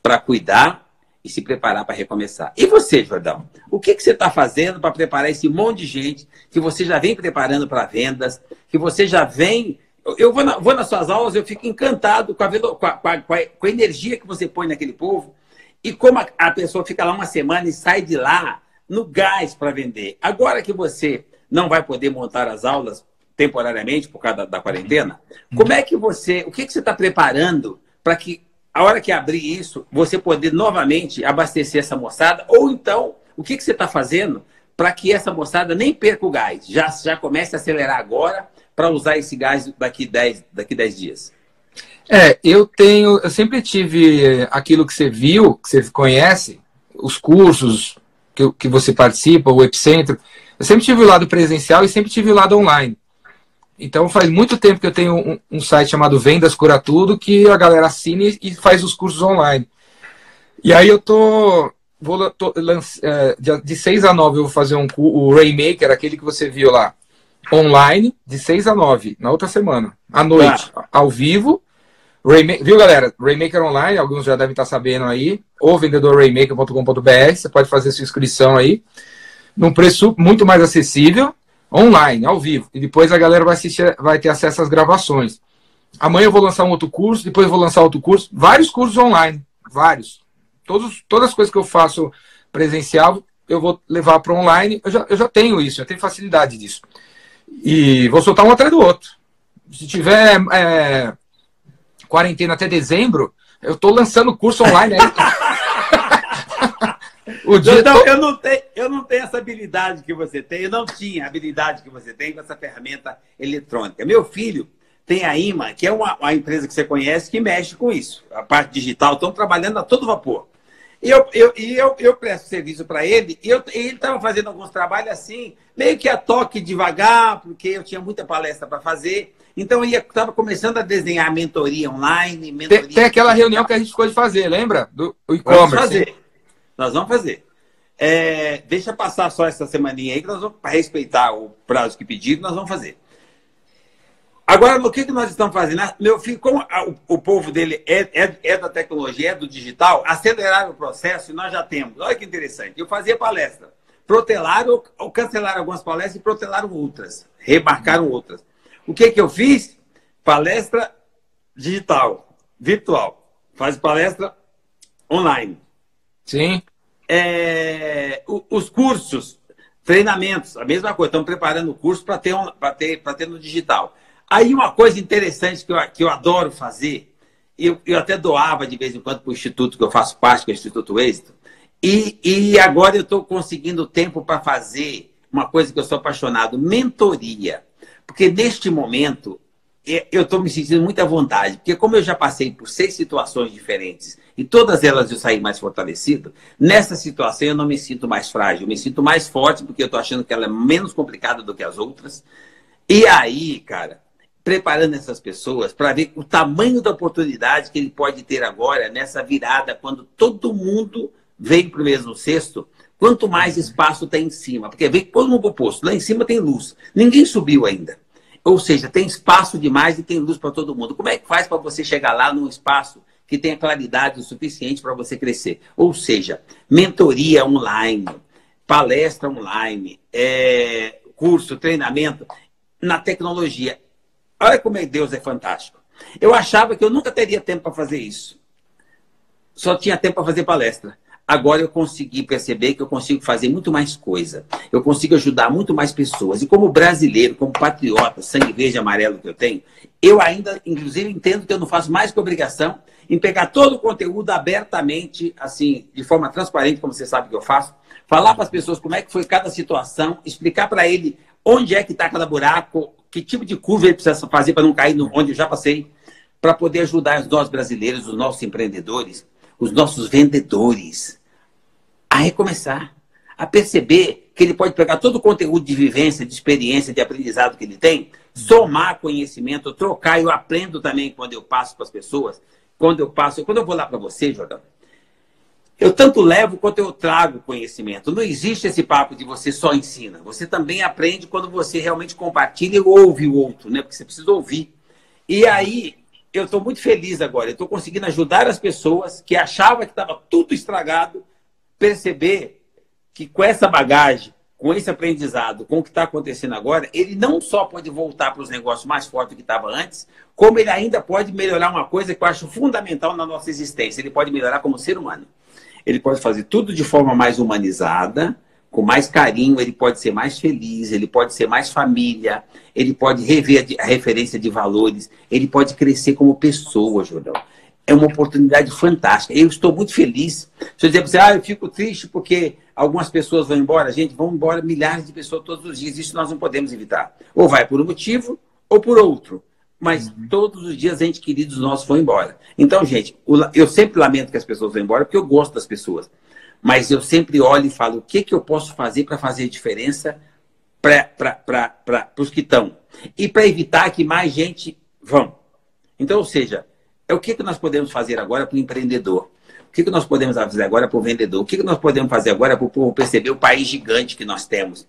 Para cuidar e se preparar para recomeçar. E você, Jordão? O que, que você está fazendo para preparar esse monte de gente que você já vem preparando para vendas, que você já vem. Eu vou, na, vou nas suas aulas, eu fico encantado com a, com, a, com, a, com a energia que você põe naquele povo e como a, a pessoa fica lá uma semana e sai de lá no gás para vender. Agora que você não vai poder montar as aulas temporariamente por causa da, da quarentena, como é que você, o que, que você está preparando para que a hora que abrir isso, você poder novamente abastecer essa moçada? Ou então, o que, que você está fazendo para que essa moçada nem perca o gás? Já, já comece a acelerar agora para usar esse gás daqui 10 daqui dez dias. É, eu tenho, eu sempre tive aquilo que você viu, que você conhece, os cursos que, que você participa, o Epicentro. Eu sempre tive o lado presencial e sempre tive o lado online. Então faz muito tempo que eu tenho um, um site chamado Vendas Cura Tudo, que a galera assina e faz os cursos online. E aí eu tô. Vou, tô é, de 6 a 9 eu vou fazer um o Raymaker, aquele que você viu lá, online, de 6 a 9, na outra semana, à noite, ah. ao vivo. Viu, galera? Raymaker Online, alguns já devem estar sabendo aí, ou vendedorraymaker.com.br, você pode fazer sua inscrição aí, num preço muito mais acessível online, ao vivo. E depois a galera vai, assistir, vai ter acesso às gravações. Amanhã eu vou lançar um outro curso, depois eu vou lançar outro curso. Vários cursos online, vários. Todos, todas as coisas que eu faço presencial, eu vou levar para online. Eu já, eu já tenho isso, eu tenho facilidade disso. E vou soltar um atrás do outro. Se tiver é, quarentena até dezembro, eu estou lançando curso online aí. O dia então, eu, não tenho, eu não tenho essa habilidade que você tem, eu não tinha a habilidade que você tem com essa ferramenta eletrônica. Meu filho tem a IMA, que é uma, uma empresa que você conhece, que mexe com isso. A parte digital, estão trabalhando a todo vapor. E eu, eu, eu, eu presto serviço para ele, e, eu, e ele estava fazendo alguns trabalhos assim, meio que a toque devagar, porque eu tinha muita palestra para fazer. Então eu estava começando a desenhar mentoria online. Mentoria tem, tem aquela reunião que a gente ficou de fazer, lembra? Do e-commerce. fazer. Nós vamos fazer. É, deixa passar só essa semaninha aí, que nós vamos, para respeitar o prazo que pediram, nós vamos fazer. Agora, o que, que nós estamos fazendo? Meu filho, como o, o povo dele é, é, é, da tecnologia, é do digital, acelerar o processo e nós já temos. Olha que interessante. Eu fazia palestra. Protelaram ou cancelaram algumas palestras e protelaram outras. Remarcaram outras. O que, que eu fiz? Palestra digital, virtual. Faz palestra online. Sim. É, os cursos, treinamentos, a mesma coisa. Estamos preparando o curso para ter, um, ter, ter no digital. Aí uma coisa interessante que eu, que eu adoro fazer, eu, eu até doava de vez em quando para o instituto que eu faço parte, que é o Instituto Êxito, e, e agora eu estou conseguindo tempo para fazer uma coisa que eu sou apaixonado, mentoria. Porque neste momento eu estou me sentindo muito à vontade, porque como eu já passei por seis situações diferentes e todas elas eu saí mais fortalecido, nessa situação eu não me sinto mais frágil, eu me sinto mais forte porque eu estou achando que ela é menos complicada do que as outras. E aí, cara, preparando essas pessoas para ver o tamanho da oportunidade que ele pode ter agora nessa virada, quando todo mundo vem para o mesmo cesto, quanto mais espaço tem em cima. Porque vem todo mundo para o posto, lá em cima tem luz. Ninguém subiu ainda. Ou seja, tem espaço demais e tem luz para todo mundo. Como é que faz para você chegar lá num espaço que tenha claridade o suficiente para você crescer? Ou seja, mentoria online, palestra online, é, curso, treinamento na tecnologia. Olha como é Deus é fantástico. Eu achava que eu nunca teria tempo para fazer isso. Só tinha tempo para fazer palestra. Agora eu consegui perceber que eu consigo fazer muito mais coisa. Eu consigo ajudar muito mais pessoas. E como brasileiro, como patriota, sangue verde e amarelo que eu tenho, eu ainda, inclusive, entendo que eu não faço mais que obrigação em pegar todo o conteúdo abertamente, assim, de forma transparente, como você sabe que eu faço, falar para as pessoas como é que foi cada situação, explicar para ele onde é que está cada buraco, que tipo de curva ele precisa fazer para não cair no, onde eu já passei, para poder ajudar nós brasileiros, os nossos empreendedores, os nossos vendedores a recomeçar, a perceber que ele pode pegar todo o conteúdo de vivência, de experiência, de aprendizado que ele tem, somar conhecimento, trocar. Eu aprendo também quando eu passo para as pessoas, quando eu passo, quando eu vou lá para você, Jordão, eu tanto levo quanto eu trago conhecimento. Não existe esse papo de você só ensina. Você também aprende quando você realmente compartilha e ouve o outro, né? Porque você precisa ouvir. E aí, eu estou muito feliz agora. Eu estou conseguindo ajudar as pessoas que achavam que estava tudo estragado, perceber que com essa bagagem, com esse aprendizado, com o que está acontecendo agora, ele não só pode voltar para os negócios mais fortes do que estava antes, como ele ainda pode melhorar uma coisa que eu acho fundamental na nossa existência. Ele pode melhorar como ser humano. Ele pode fazer tudo de forma mais humanizada, com mais carinho, ele pode ser mais feliz, ele pode ser mais família, ele pode rever a referência de valores, ele pode crescer como pessoa, Jordão. É uma oportunidade fantástica. Eu estou muito feliz. Se eu dizer para você, ah, eu fico triste porque algumas pessoas vão embora, gente, vão embora milhares de pessoas todos os dias. Isso nós não podemos evitar. Ou vai por um motivo ou por outro mas uhum. todos os dias entes queridos nossos vão embora. Então, gente, eu sempre lamento que as pessoas vão embora, porque eu gosto das pessoas. Mas eu sempre olho e falo, o que, que eu posso fazer para fazer diferença para os que estão? E para evitar que mais gente vão. Então, ou seja, é o que, que nós podemos fazer agora para o empreendedor? O que, que nós podemos fazer agora para o vendedor? O que, que nós podemos fazer agora para o povo perceber o país gigante que nós temos?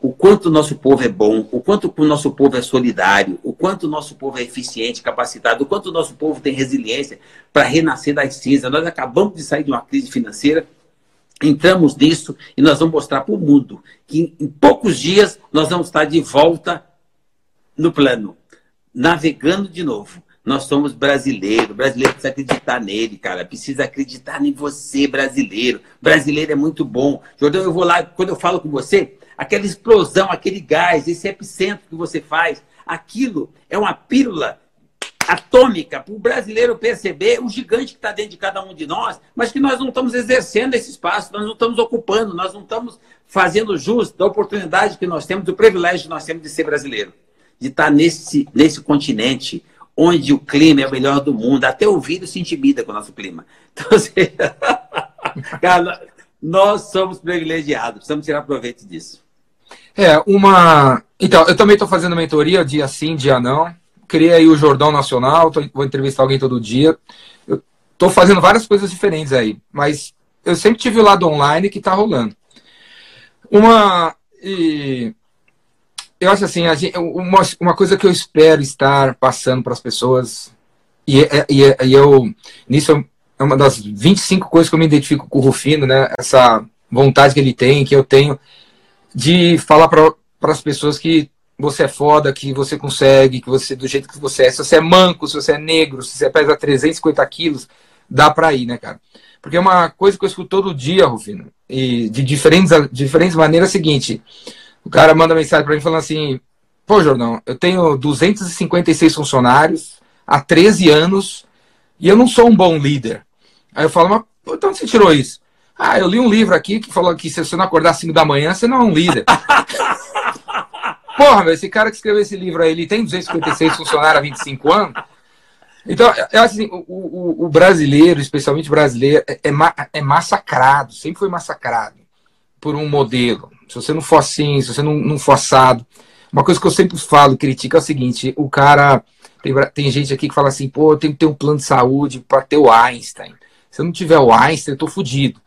o quanto o nosso povo é bom, o quanto o nosso povo é solidário, o quanto o nosso povo é eficiente, capacitado, o quanto o nosso povo tem resiliência para renascer das cinzas. Nós acabamos de sair de uma crise financeira, entramos nisso e nós vamos mostrar para o mundo que em poucos dias nós vamos estar de volta no plano, navegando de novo. Nós somos brasileiros, brasileiro precisa acreditar nele, cara. Precisa acreditar em você, brasileiro. Brasileiro é muito bom. Jordão, eu vou lá, quando eu falo com você, aquela explosão, aquele gás, esse epicentro que você faz, aquilo é uma pílula atômica para o brasileiro perceber o gigante que está dentro de cada um de nós, mas que nós não estamos exercendo esse espaço, nós não estamos ocupando, nós não estamos fazendo jus da oportunidade que nós temos, do privilégio que nós temos de ser brasileiro, de estar nesse, nesse continente onde o clima é o melhor do mundo, até o vírus se intimida com o nosso clima. Então, assim, cara, nós somos privilegiados, precisamos tirar proveito disso. É, uma. Então, eu também estou fazendo mentoria, dia sim, dia não. Criei aí o Jordão Nacional, tô... vou entrevistar alguém todo dia. Estou fazendo várias coisas diferentes aí, mas eu sempre tive o lado online que está rolando. Uma. E, eu acho assim, gente, uma, uma coisa que eu espero estar passando para as pessoas, e, e, e eu. Nisso é uma das 25 coisas que eu me identifico com o Rufino, né? Essa vontade que ele tem, que eu tenho, de falar para as pessoas que você é foda, que você consegue, que você, do jeito que você é, se você é manco, se você é negro, se você pesa 350 quilos, dá pra ir, né, cara? Porque é uma coisa que eu escuto todo dia, Rufino, e de diferentes, diferentes maneiras é a seguinte, o cara manda mensagem pra mim falando assim, pô, Jordão, eu tenho 256 funcionários há 13 anos e eu não sou um bom líder. Aí eu falo, mas então você tirou isso? Ah, eu li um livro aqui que falou que se você não acordar às 5 da manhã, você não é um líder. Porra, esse cara que escreveu esse livro aí, ele tem 256 funcionários há 25 anos. Então, eu acho assim, o, o, o brasileiro, especialmente brasileiro, é, é, é, massacrado, sempre foi massacrado por um modelo. Se você não for assim, se você não, não for assado. Uma coisa que eu sempre falo, critico, é o seguinte: o cara. Tem, tem gente aqui que fala assim, pô, eu tenho que ter um plano de saúde para ter o Einstein. Se eu não tiver o Einstein, eu tô fudido.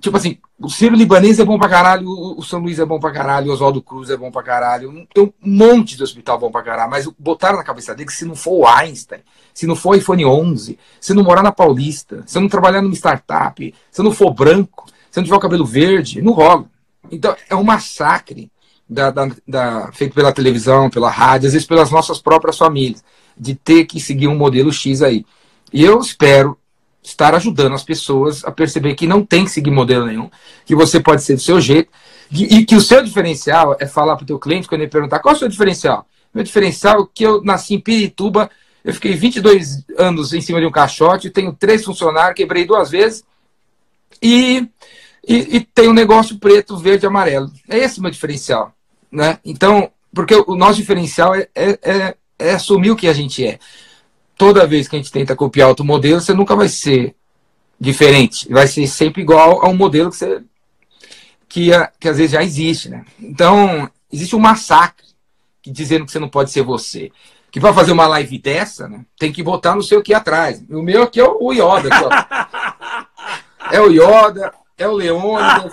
Tipo assim, o Ciro Libanês é bom pra caralho, o São Luís é bom pra caralho, o Oswaldo Cruz é bom pra caralho. Tem um monte de hospital bom pra caralho, mas botaram na cabeça dele que se não for o Einstein, se não for o iPhone 11, se não morar na Paulista, se não trabalhar numa startup, se não for branco, se não tiver o cabelo verde, não rola. Então é um massacre da, da, da, feito pela televisão, pela rádio, às vezes pelas nossas próprias famílias, de ter que seguir um modelo X aí. E eu espero estar ajudando as pessoas a perceber que não tem que seguir modelo nenhum, que você pode ser do seu jeito, e, que o seu diferencial é falar para o teu cliente, quando ele perguntar qual é o seu diferencial? Meu diferencial é que eu nasci em Pirituba, eu fiquei 22 anos em cima de um caixote, tenho três funcionários, quebrei duas vezes, e, e, e tenho um negócio preto, verde e amarelo. É esse o meu diferencial. Né? Então, porque o nosso diferencial é, é, é, é assumir o que a gente é toda vez que a gente tenta copiar outro modelo, você nunca vai ser diferente. Vai ser sempre igual a um modelo que você. que, que às vezes já existe, né? Então, existe um massacre que, dizendo que você não pode ser você. Que para fazer uma live dessa, né, tem que botar no seu aqui atrás. O meu aqui é o Yoda. É o Yoda, é o Leônidas.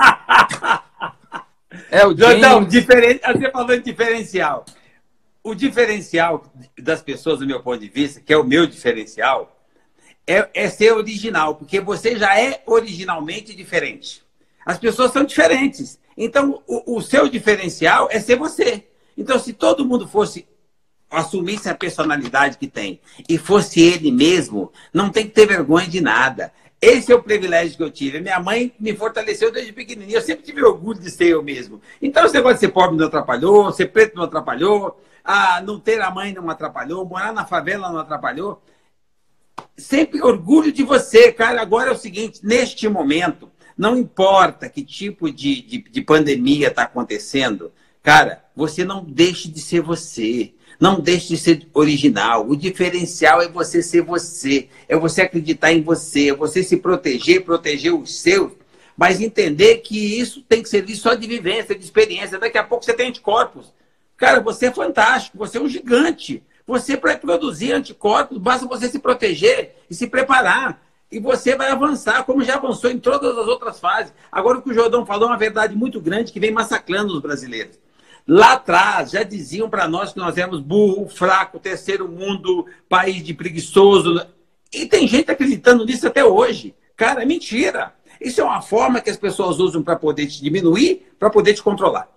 É o James. Não, diferente, você falou de diferencial o diferencial das pessoas, do meu ponto de vista, que é o meu diferencial, é, é, ser original, porque você já é originalmente diferente. As pessoas são diferentes. Então, o, o seu diferencial é ser você. Então, se todo mundo fosse assumisse a personalidade que tem e fosse ele mesmo, não tem que ter vergonha de nada. Esse é o privilégio que eu tive. Minha mãe me fortaleceu desde pequenininho. Eu sempre tive orgulho de ser eu mesmo. Então, esse negócio de ser pobre não atrapalhou, ser preto não atrapalhou, ah, não ter a mãe não atrapalhou, morar na favela não atrapalhou. Sempre orgulho de você, cara. Agora é o seguinte: neste momento, não importa que tipo de, de, de pandemia está acontecendo, cara, você não deixe de ser você. Não deixe de ser original. O diferencial é você ser você. É você acreditar em você. É você se proteger, proteger os seus. Mas entender que isso tem que servir só de vivência, de experiência. Daqui a pouco você tem anticorpos. Cara, você é fantástico, você é um gigante. Você vai produzir anticorpos, basta você se proteger e se preparar. E você vai avançar, como já avançou em todas as outras fases. Agora, o que o Jordão falou é uma verdade muito grande que vem massacrando os brasileiros. Lá atrás, já diziam para nós que nós éramos burro, fraco, terceiro mundo, país de preguiçoso. E tem gente acreditando nisso até hoje. Cara, é mentira. Isso é uma forma que as pessoas usam para poder te diminuir, para poder te controlar.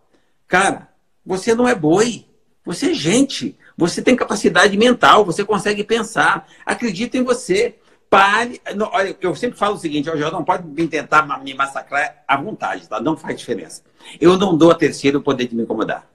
Cara, você não é boi. Você é gente. Você tem capacidade mental. Você consegue pensar. Acredita em você. Pare. Não, olha, eu sempre falo o seguinte: o Jordão pode me tentar me massacrar à vontade, tá? Não faz diferença. Eu não dou a terceiro o poder de me incomodar.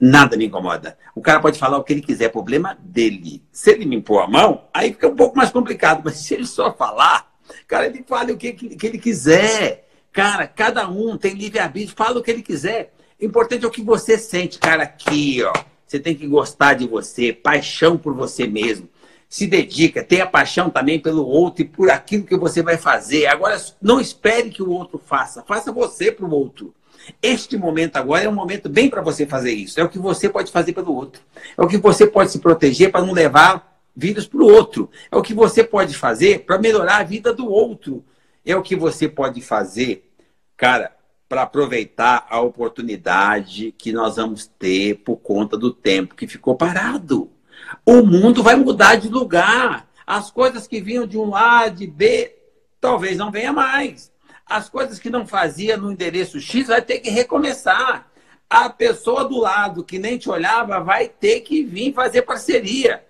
Nada me incomoda. O cara pode falar o que ele quiser, problema dele. Se ele me impor a mão, aí fica um pouco mais complicado. Mas se ele só falar, cara, ele fala o que, que ele quiser. Cara, cada um tem livre-arbítrio, fala o que ele quiser. Importante é o que você sente, cara, aqui, ó. Você tem que gostar de você, paixão por você mesmo. Se dedica, tenha paixão também pelo outro e por aquilo que você vai fazer. Agora, não espere que o outro faça, faça você para o outro. Este momento agora é um momento bem para você fazer isso. É o que você pode fazer pelo outro. É o que você pode se proteger para não levar vírus para o outro. É o que você pode fazer para melhorar a vida do outro. É o que você pode fazer, cara, para aproveitar a oportunidade que nós vamos ter por conta do tempo que ficou parado. O mundo vai mudar de lugar. As coisas que vinham de um A, de B, talvez não venha mais. As coisas que não fazia no endereço X vai ter que recomeçar. A pessoa do lado que nem te olhava vai ter que vir fazer parceria.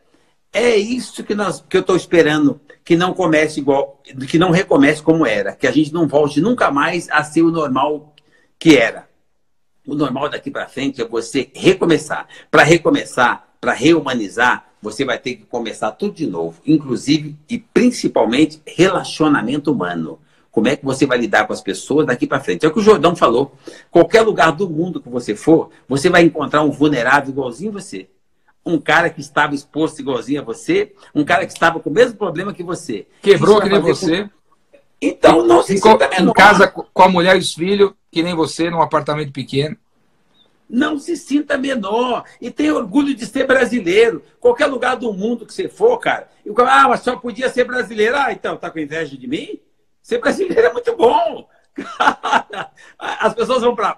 É isso que, nós, que eu estou esperando que não comece igual, que não recomece como era, que a gente não volte nunca mais a ser o normal que era. O normal daqui para frente é você recomeçar. Para recomeçar, para rehumanizar, você vai ter que começar tudo de novo, inclusive e principalmente relacionamento humano. Como é que você vai lidar com as pessoas daqui para frente? É o que o Jordão falou. Qualquer lugar do mundo que você for, você vai encontrar um vulnerável igualzinho você um cara que estava exposto igualzinho a você, um cara que estava com o mesmo problema que você. Quebrou que nem você. Com... Então, não se Ficou sinta menor. Em casa com a mulher e os filhos, que nem você, num apartamento pequeno. Não se sinta menor. E tenha orgulho de ser brasileiro. Qualquer lugar do mundo que você for, cara. Eu, ah, mas só podia ser brasileiro. Ah, então, tá com inveja de mim? Ser brasileiro é muito bom. As pessoas vão para.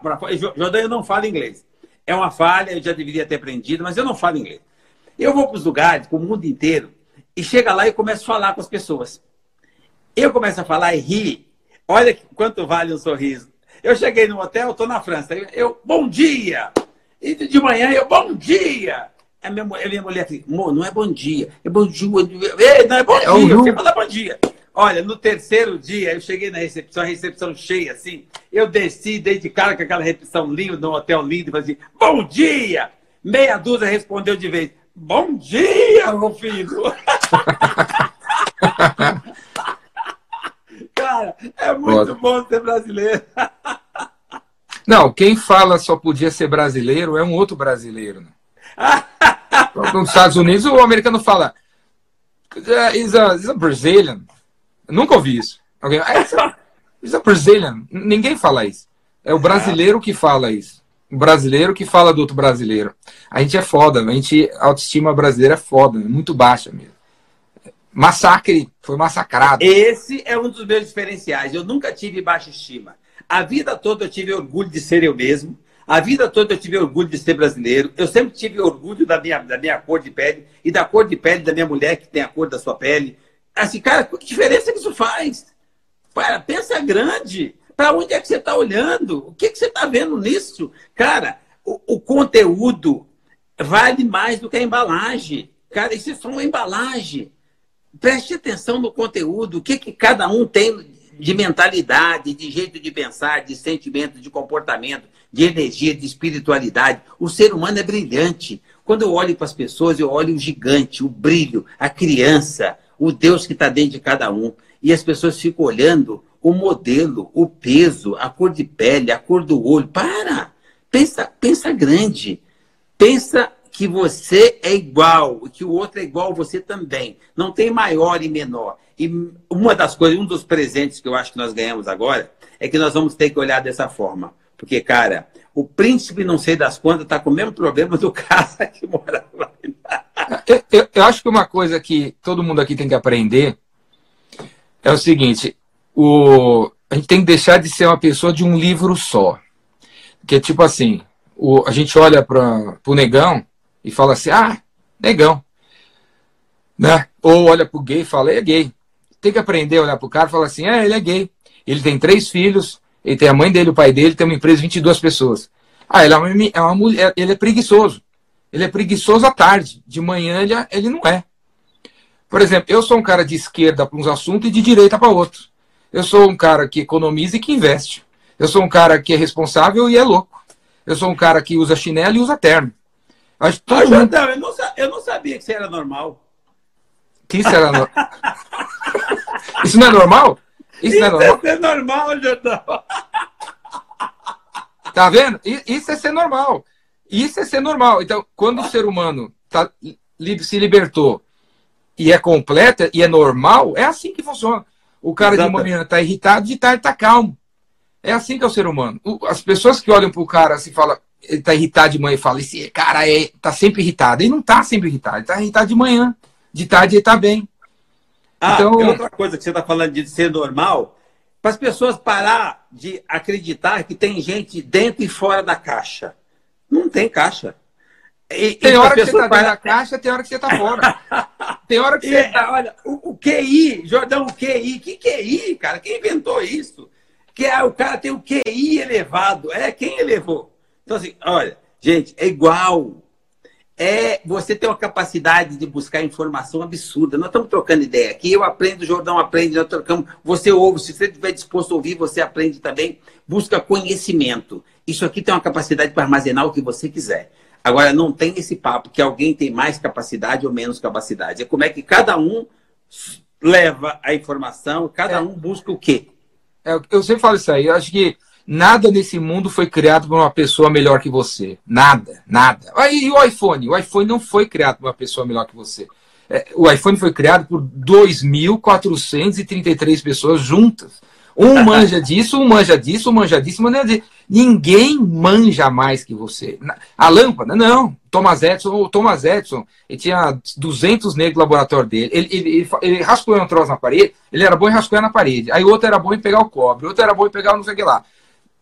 Jordão não fala inglês. É uma falha, eu já deveria ter aprendido, mas eu não falo inglês. Eu vou para os lugares, para o mundo inteiro, e chega lá e começo a falar com as pessoas. Eu começo a falar e rir. Olha quanto vale um sorriso. Eu cheguei no hotel, estou na França. Eu, bom dia! E de manhã eu, bom dia! A minha, a minha mulher, não é bom dia, é bom dia. Ei, não é bom é dia, você fala bom dia. Olha, no terceiro dia, eu cheguei na recepção, a recepção cheia, assim. Eu desci, dei de cara com aquela recepção linda, no hotel lindo, e falei assim, bom dia! Meia dúzia respondeu de vez, bom dia, meu filho! cara, é muito bom ser brasileiro. Não, quem fala só podia ser brasileiro é um outro brasileiro. Né? Nos Estados Unidos, o americano fala, is a, is a Brazilian. Nunca ouvi isso. Alguém, ah, isso é Brazilian. Ninguém fala isso. É o brasileiro que fala isso. O brasileiro que fala do outro brasileiro. A gente é foda, a gente a autoestima brasileira é foda, é muito baixa mesmo. Massacre, foi massacrado. Esse é um dos meus diferenciais. Eu nunca tive baixa estima. A vida toda eu tive orgulho de ser eu mesmo. A vida toda eu tive orgulho de ser brasileiro. Eu sempre tive orgulho da minha, da minha cor de pele e da cor de pele da minha mulher, que tem a cor da sua pele. Assim, cara, que diferença que isso faz? Para, pensa grande. Para onde é que você está olhando? O que, que você está vendo nisso? Cara, o, o, conteúdo vale mais do que a embalagem. Cara, isso é só uma embalagem. Preste atenção no conteúdo. O que, que cada um tem de mentalidade, de jeito de pensar, de sentimento, de comportamento, de energia, de espiritualidade. O ser humano é brilhante. Quando eu olho para as pessoas, eu olho o gigante, o brilho, a criança, o Deus que está dentro de cada um. E as pessoas ficam olhando o modelo, o peso, a cor de pele, a cor do olho. Para! Pensa, pensa grande. Pensa que você é igual, que o outro é igual a você também. Não tem maior e menor. E uma das coisas, um dos presentes que eu acho que nós ganhamos agora é que nós vamos ter que olhar dessa forma. Porque, cara, o príncipe, não sei das quantas, está com o mesmo problema do cara que mora lá. Eu, eu, eu, acho que uma coisa que todo mundo aqui tem que aprender é o seguinte: o, a gente tem que deixar de ser uma pessoa de um livro só. Que é tipo assim: o, a gente olha para o negão e fala assim, ah, negão. Né? Ou olha para o gay e fala, é gay. Tem que aprender a olhar para o cara e falar assim, é, ele é gay. Ele tem três filhos, ele tem a mãe dele, o pai dele, tem uma empresa de 22 pessoas. Ah, ele é uma, é uma mulher, ele é preguiçoso. Ele é preguiçoso à tarde. De manhã ele, é, ele não é. Por exemplo, eu sou um cara de esquerda para uns assuntos e de direita para outros. Eu sou um cara que economiza e que investe. Eu sou um cara que é responsável e é louco. Eu sou um cara que usa chinelo e usa terno. Acho todo ah, mundo... Jordão, eu, não, eu não sabia que isso era normal. Que isso era normal? isso não é normal? Isso, isso não é normal? é normal, Jordão. Tá vendo? Isso é ser normal. Isso é ser normal. Então, quando o ser humano tá, se libertou e é completa e é normal, é assim que funciona. O cara Exato. de manhã está irritado, de tarde está calmo. É assim que é o ser humano. As pessoas que olham para o cara assim falam, ele está irritado de manhã e fala, esse cara é, tá sempre irritado. Ele não está sempre irritado, ele está irritado de manhã. De tarde ele está bem. Ah, então, outra coisa que você está falando de ser normal, para as pessoas parar de acreditar que tem gente dentro e fora da caixa. Não tem caixa. E, tem e hora que você está dentro da caixa, tem hora que você está fora. tem hora que você tá... Olha, o, o, QI, Jordão, o QI, que QI, cara? Quem inventou isso? Que é, o cara tem o QI elevado. É, quem elevou? Então, assim, olha, gente, é igual é você ter uma capacidade de buscar informação absurda. Nós estamos trocando ideia aqui, eu aprendo, o Jordão aprende, nós trocamos, você ouve, se você estiver disposto a ouvir, você aprende também, busca conhecimento. Isso aqui tem uma capacidade para armazenar o que você quiser. Agora, não tem esse papo que alguém tem mais capacidade ou menos capacidade. É como é que cada um leva a informação, cada é. um busca o quê? É, eu sempre falo isso aí, eu acho que Nada nesse mundo foi criado por uma pessoa melhor que você. Nada, nada. Aí o iPhone? O iPhone não foi criado por uma pessoa melhor que você. É, o iPhone foi criado por 2.433 pessoas juntas. Um manja disso, um manja disso, um manja disso, manja disso. Ninguém manja mais que você. A lâmpada, não. Thomas Edison, o Thomas Edison, ele tinha 200 negros no laboratório dele. Ele, ele, ele, ele rascunhou um troço na parede, ele era bom em rascunhar na parede. Aí outro era bom em pegar o cobre, outro era bom em pegar não sei o que lá.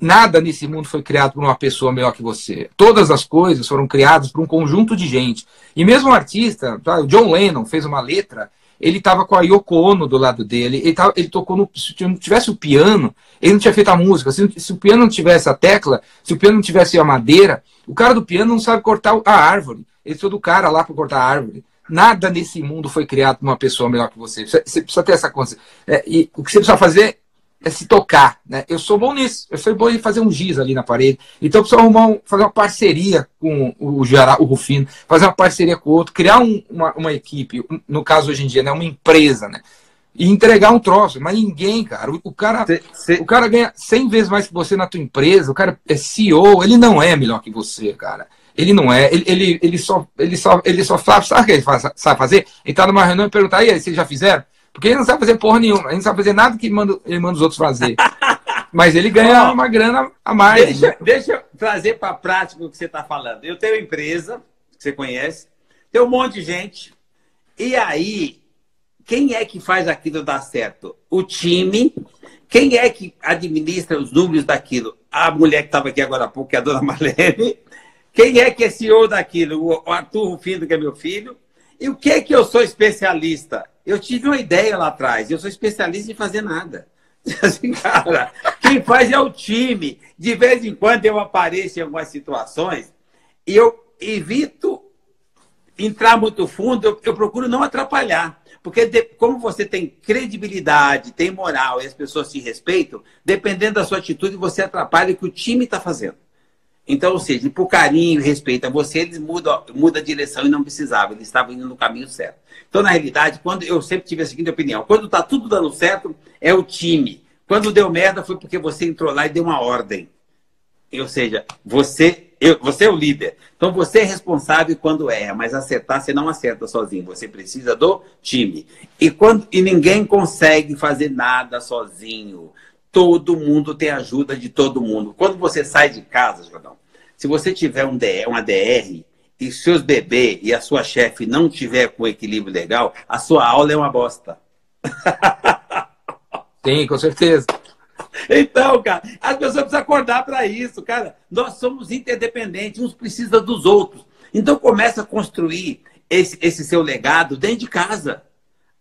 Nada nesse mundo foi criado por uma pessoa melhor que você. Todas as coisas foram criadas por um conjunto de gente. E mesmo o artista, tá? o John Lennon fez uma letra, ele estava com a Yoko Ono do lado dele, ele, tava, ele tocou no. Se não tivesse o piano, ele não tinha feito a música. Se, se, o piano não tivesse a tecla, se o piano não tivesse a madeira, o cara do piano não sabe cortar a árvore. Ele precisa do cara lá para cortar a árvore. Nada nesse mundo foi criado por uma pessoa melhor que você. Você, você precisa ter essa consciência. É, e o que você precisa fazer é se tocar, né? Eu sou bom nisso, eu sou bom em fazer um giz ali na parede. Então eu preciso arrumar um, fazer uma parceria com o Jará, o Rufino, fazer uma parceria com o outro, criar um, uma, uma equipe, no caso hoje em dia, né? Uma empresa, né? E entregar um troço, mas ninguém, cara. O, o cara, cê, cê... o cara ganha 100 vezes mais que você na tua empresa, o cara é CEO, ele não é melhor que você, cara. Ele não é, ele, ele, ele, só, ele, só, ele só sabe, sabe o que ele faz, sabe fazer? Entrar numa reunião e perguntar, e aí, vocês já fizeram? Porque ele não sabe fazer porra nenhuma. Ele não sabe fazer nada que manda, ele manda os outros fazer. Mas ele ganha uma grana a mais. Deixa, né? deixa eu trazer para a prática o que você está falando. Eu tenho empresa, que você conhece, tem um monte de gente. E aí, quem é que faz aquilo dar certo? O time. Quem é que administra os números daquilo? A mulher que estava aqui agora há pouco, que é a dona Marlene. Quem é que é CEO daquilo? O Arthur Rufino, que é meu filho. E o que é que eu sou especialista? Eu tive uma ideia lá atrás, eu sou especialista em fazer nada. Assim, cara, quem faz é o time. De vez em quando eu apareço em algumas situações e eu evito entrar muito fundo, eu, eu procuro não atrapalhar. Porque de, como você tem credibilidade, tem moral e as pessoas se respeitam, dependendo da sua atitude, você atrapalha o que o time está fazendo. Então, ou seja, por carinho e respeito a você, eles mudam, mudam a direção e não precisavam, eles estavam indo no caminho certo. Então, na realidade, quando eu sempre tive a seguinte opinião: quando está tudo dando certo, é o time. Quando deu merda, foi porque você entrou lá e deu uma ordem. Ou seja, você, eu, você é o líder. Então, você é responsável quando erra, mas acertar você não acerta sozinho. Você precisa do time. E, quando, e ninguém consegue fazer nada sozinho. Todo mundo tem ajuda de todo mundo. Quando você sai de casa, Jordão, se você tiver um DR, uma DR e seus bebês e a sua chefe não tiver com equilíbrio legal, a sua aula é uma bosta. Sim, com certeza. Então, cara, as pessoas precisam acordar para isso, cara. Nós somos interdependentes, uns precisam dos outros. Então começa a construir esse, esse seu legado dentro de casa.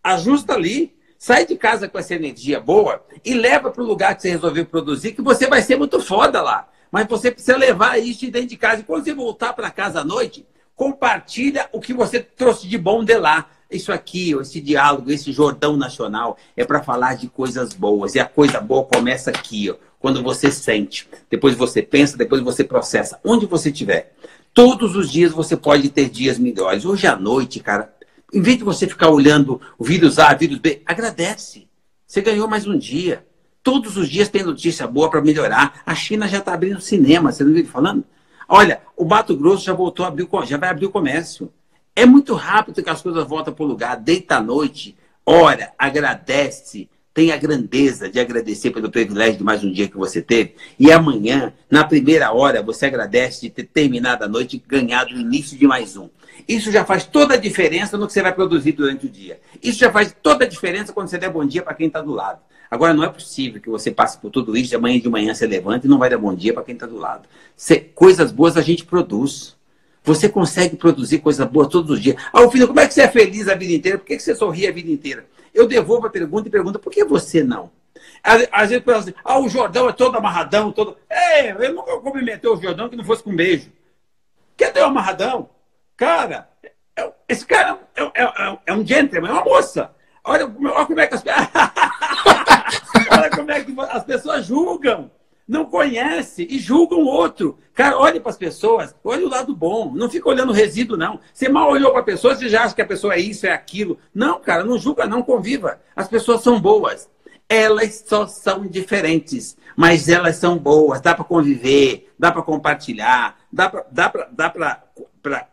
Ajusta ali. Sai de casa com essa energia boa e leva para o lugar que você resolveu produzir, que você vai ser muito foda lá. Mas você precisa levar isso dentro de casa. E quando você voltar para casa à noite, compartilha o que você trouxe de bom de lá. Isso aqui, esse diálogo, esse Jordão Nacional, é para falar de coisas boas. E a coisa boa começa aqui, ó, quando você sente. Depois você pensa, depois você processa. Onde você estiver. Todos os dias você pode ter dias melhores. Hoje à noite, cara, em vez de você ficar olhando o vírus A, vírus B, agradece. Você ganhou mais um dia. Todos os dias tem notícia boa para melhorar. A China já está abrindo cinema, você não viu falando? Olha, o Mato Grosso já voltou a abrir, já vai abrir o comércio. É muito rápido que as coisas voltam para o lugar. Deita à noite, ora, agradece, tem a grandeza de agradecer pelo privilégio de mais um dia que você teve. E amanhã, na primeira hora, você agradece de ter terminado a noite e ganhado o início de mais um. Isso já faz toda a diferença no que você vai produzir durante o dia. Isso já faz toda a diferença quando você der bom dia para quem está do lado. Agora, não é possível que você passe por tudo isso e amanhã de manhã você levanta e não vai dar bom dia para quem está do lado. Coisas boas a gente produz. Você consegue produzir coisas boas todos os dias. Ah, filho, como é que você é feliz a vida inteira? Por que você sorri a vida inteira? Eu devolvo a pergunta e pergunto, por que você não? Às vezes pensa assim, ah, o Jordão é todo amarradão, todo. É, eu nunca cumprimentei o Jordão que não fosse com um beijo. Quer ter um amarradão? Cara, é, esse cara é, é, é, é um gentleman, é uma moça. Olha, olha como é que as, como é que as pessoas julgam. Não conhece e julgam o outro. Cara, olhe para as pessoas, olhe o lado bom. Não fica olhando o resíduo, não. Você mal olhou para a pessoa, você já acha que a pessoa é isso, é aquilo. Não, cara, não julga, não conviva. As pessoas são boas. Elas só são diferentes, mas elas são boas. Dá para conviver, dá para compartilhar, dá para dá dá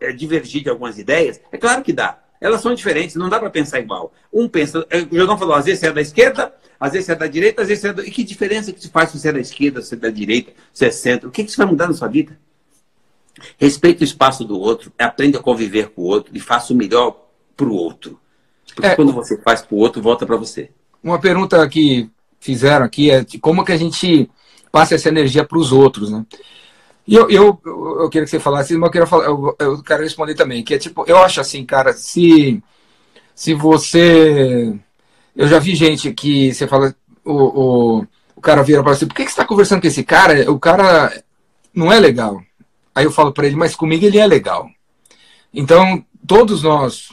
é, divergir de algumas ideias. É claro que dá. Elas são diferentes, não dá para pensar igual. Um pensa, é, o Jordão falou, às vezes você é da esquerda, às vezes você é da direita, às vezes você é da... E que diferença que se faz se você é da esquerda, se você é da direita, se é centro? O que, que isso vai mudar na sua vida? Respeite o espaço do outro, aprenda a conviver com o outro e faça o melhor para o outro. Porque é, quando você faz para o outro, volta para você. Uma pergunta que fizeram aqui é de como que a gente passa essa energia para os outros, né? E eu, eu, eu queria que você falasse, mas eu quero, falar, eu, eu quero responder também, que é tipo, eu acho assim, cara, se, se você. Eu já vi gente que você fala, o, o, o cara vira para você, por que, que você está conversando com esse cara? O cara não é legal. Aí eu falo para ele, mas comigo ele é legal. Então, todos nós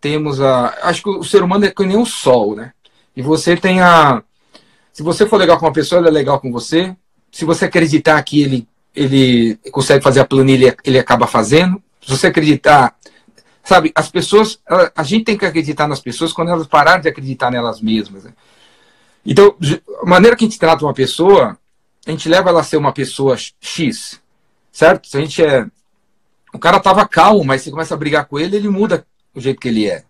temos a. Acho que o ser humano é que nem o sol, né? E você tem a. Se você for legal com uma pessoa, ele é legal com você. Se você acreditar que ele ele consegue fazer a planilha, ele acaba fazendo. Se você acreditar, sabe, as pessoas, a gente tem que acreditar nas pessoas quando elas pararem de acreditar nelas mesmas. Né? Então, a maneira que a gente trata uma pessoa, a gente leva ela a ser uma pessoa X, certo? Se a gente é. O cara tava calmo, mas você começa a brigar com ele, ele muda o jeito que ele é.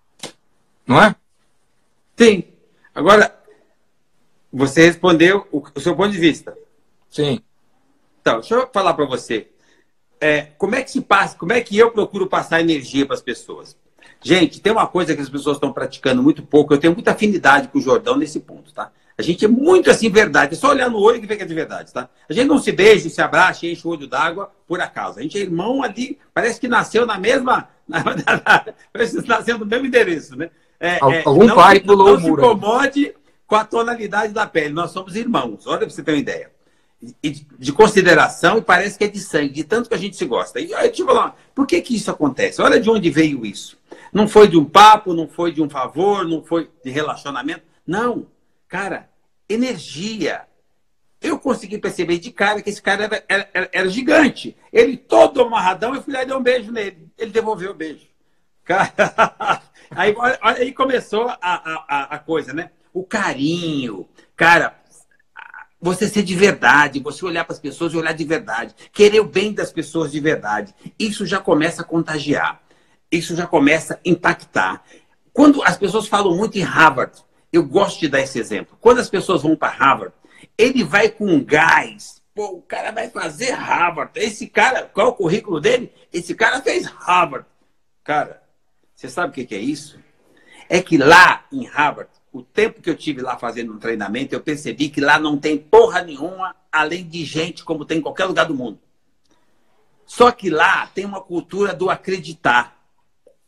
Não é? Sim. Agora, você respondeu o, o seu ponto de vista. Sim. Então, deixa eu falar para você. É, como é que se passa, como é que eu procuro passar energia para as pessoas? Gente, tem uma coisa que as pessoas estão praticando muito pouco. Eu tenho muita afinidade com o Jordão nesse ponto, tá? A gente é muito assim, verdade. É só olhar no olho que vê que é de verdade, tá? A gente não se beija, se abraça, enche o olho d'água por acaso. A gente é irmão ali, parece que nasceu na mesma. Parece que nasceu no mesmo endereço, né? É, é, Algum não, pai pulou o muro. Não se incomode com a tonalidade da pele. Nós somos irmãos. Olha para você ter uma ideia de consideração e parece que é de sangue, de tanto que a gente se gosta. E aí, tipo, lá, por que que isso acontece? Olha de onde veio isso. Não foi de um papo, não foi de um favor, não foi de relacionamento. Não. Cara, energia. Eu consegui perceber de cara que esse cara era, era, era gigante. Ele todo amarradão, eu fui lá e dei um beijo nele. Ele devolveu o beijo. Cara, aí, aí começou a, a, a coisa, né? O carinho. Cara, você ser de verdade, você olhar para as pessoas e olhar de verdade, querer o bem das pessoas de verdade. Isso já começa a contagiar. Isso já começa a impactar. Quando as pessoas falam muito em Harvard, eu gosto de dar esse exemplo. Quando as pessoas vão para Harvard, ele vai com gás. Pô, o cara vai fazer Harvard. Esse cara, qual é o currículo dele? Esse cara fez Harvard. Cara, você sabe o que é isso? É que lá em Harvard, o tempo que eu tive lá fazendo um treinamento, eu percebi que lá não tem porra nenhuma além de gente como tem em qualquer lugar do mundo. Só que lá tem uma cultura do acreditar.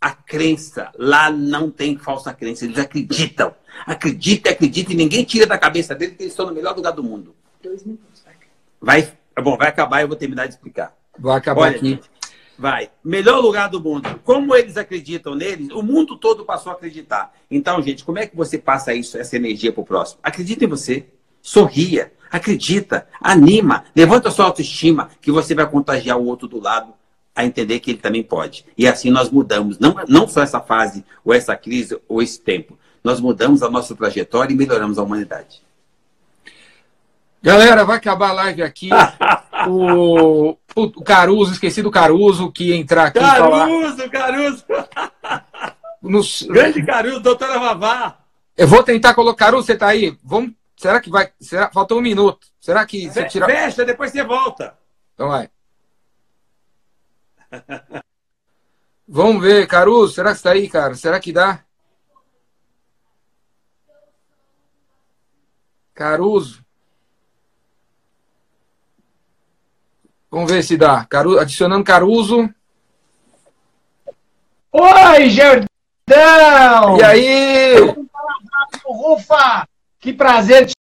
A crença. Lá não tem falsa crença. Eles acreditam. Acredita, acredita e ninguém tira da cabeça deles que eles estão no melhor lugar do mundo. Dois minutos. Vai, bom, vai acabar e eu vou terminar de explicar. Vai acabar Olha, aqui. Vai. Melhor lugar do mundo. Como eles acreditam neles, o mundo todo passou a acreditar. Então, gente, como é que você passa isso, essa energia para o próximo? Acredita em você. Sorria. Acredita. Anima. Levanta a sua autoestima, que você vai contagiar o outro do lado a entender que ele também pode. E assim nós mudamos. Não, não só essa fase, ou essa crise, ou esse tempo. Nós mudamos a nossa trajetória e melhoramos a humanidade. Galera, vai acabar a live aqui. o, o Caruso, esqueci do Caruso, que ia entrar aqui. Caruso, falar... Caruso! Nos... Grande Caruso, doutora Vavá! Eu vou tentar colocar. Caruso, você tá aí? Vamos. Será que vai. Será... Faltou um minuto. Será que você tira. Fecha, depois você volta. Então vai. Vamos ver, Caruso, será que está aí, cara? Será que dá? Caruso. Vamos ver se dá. Caru... Adicionando Caruso. Oi, Gerdão! E aí? Rufa! Que prazer te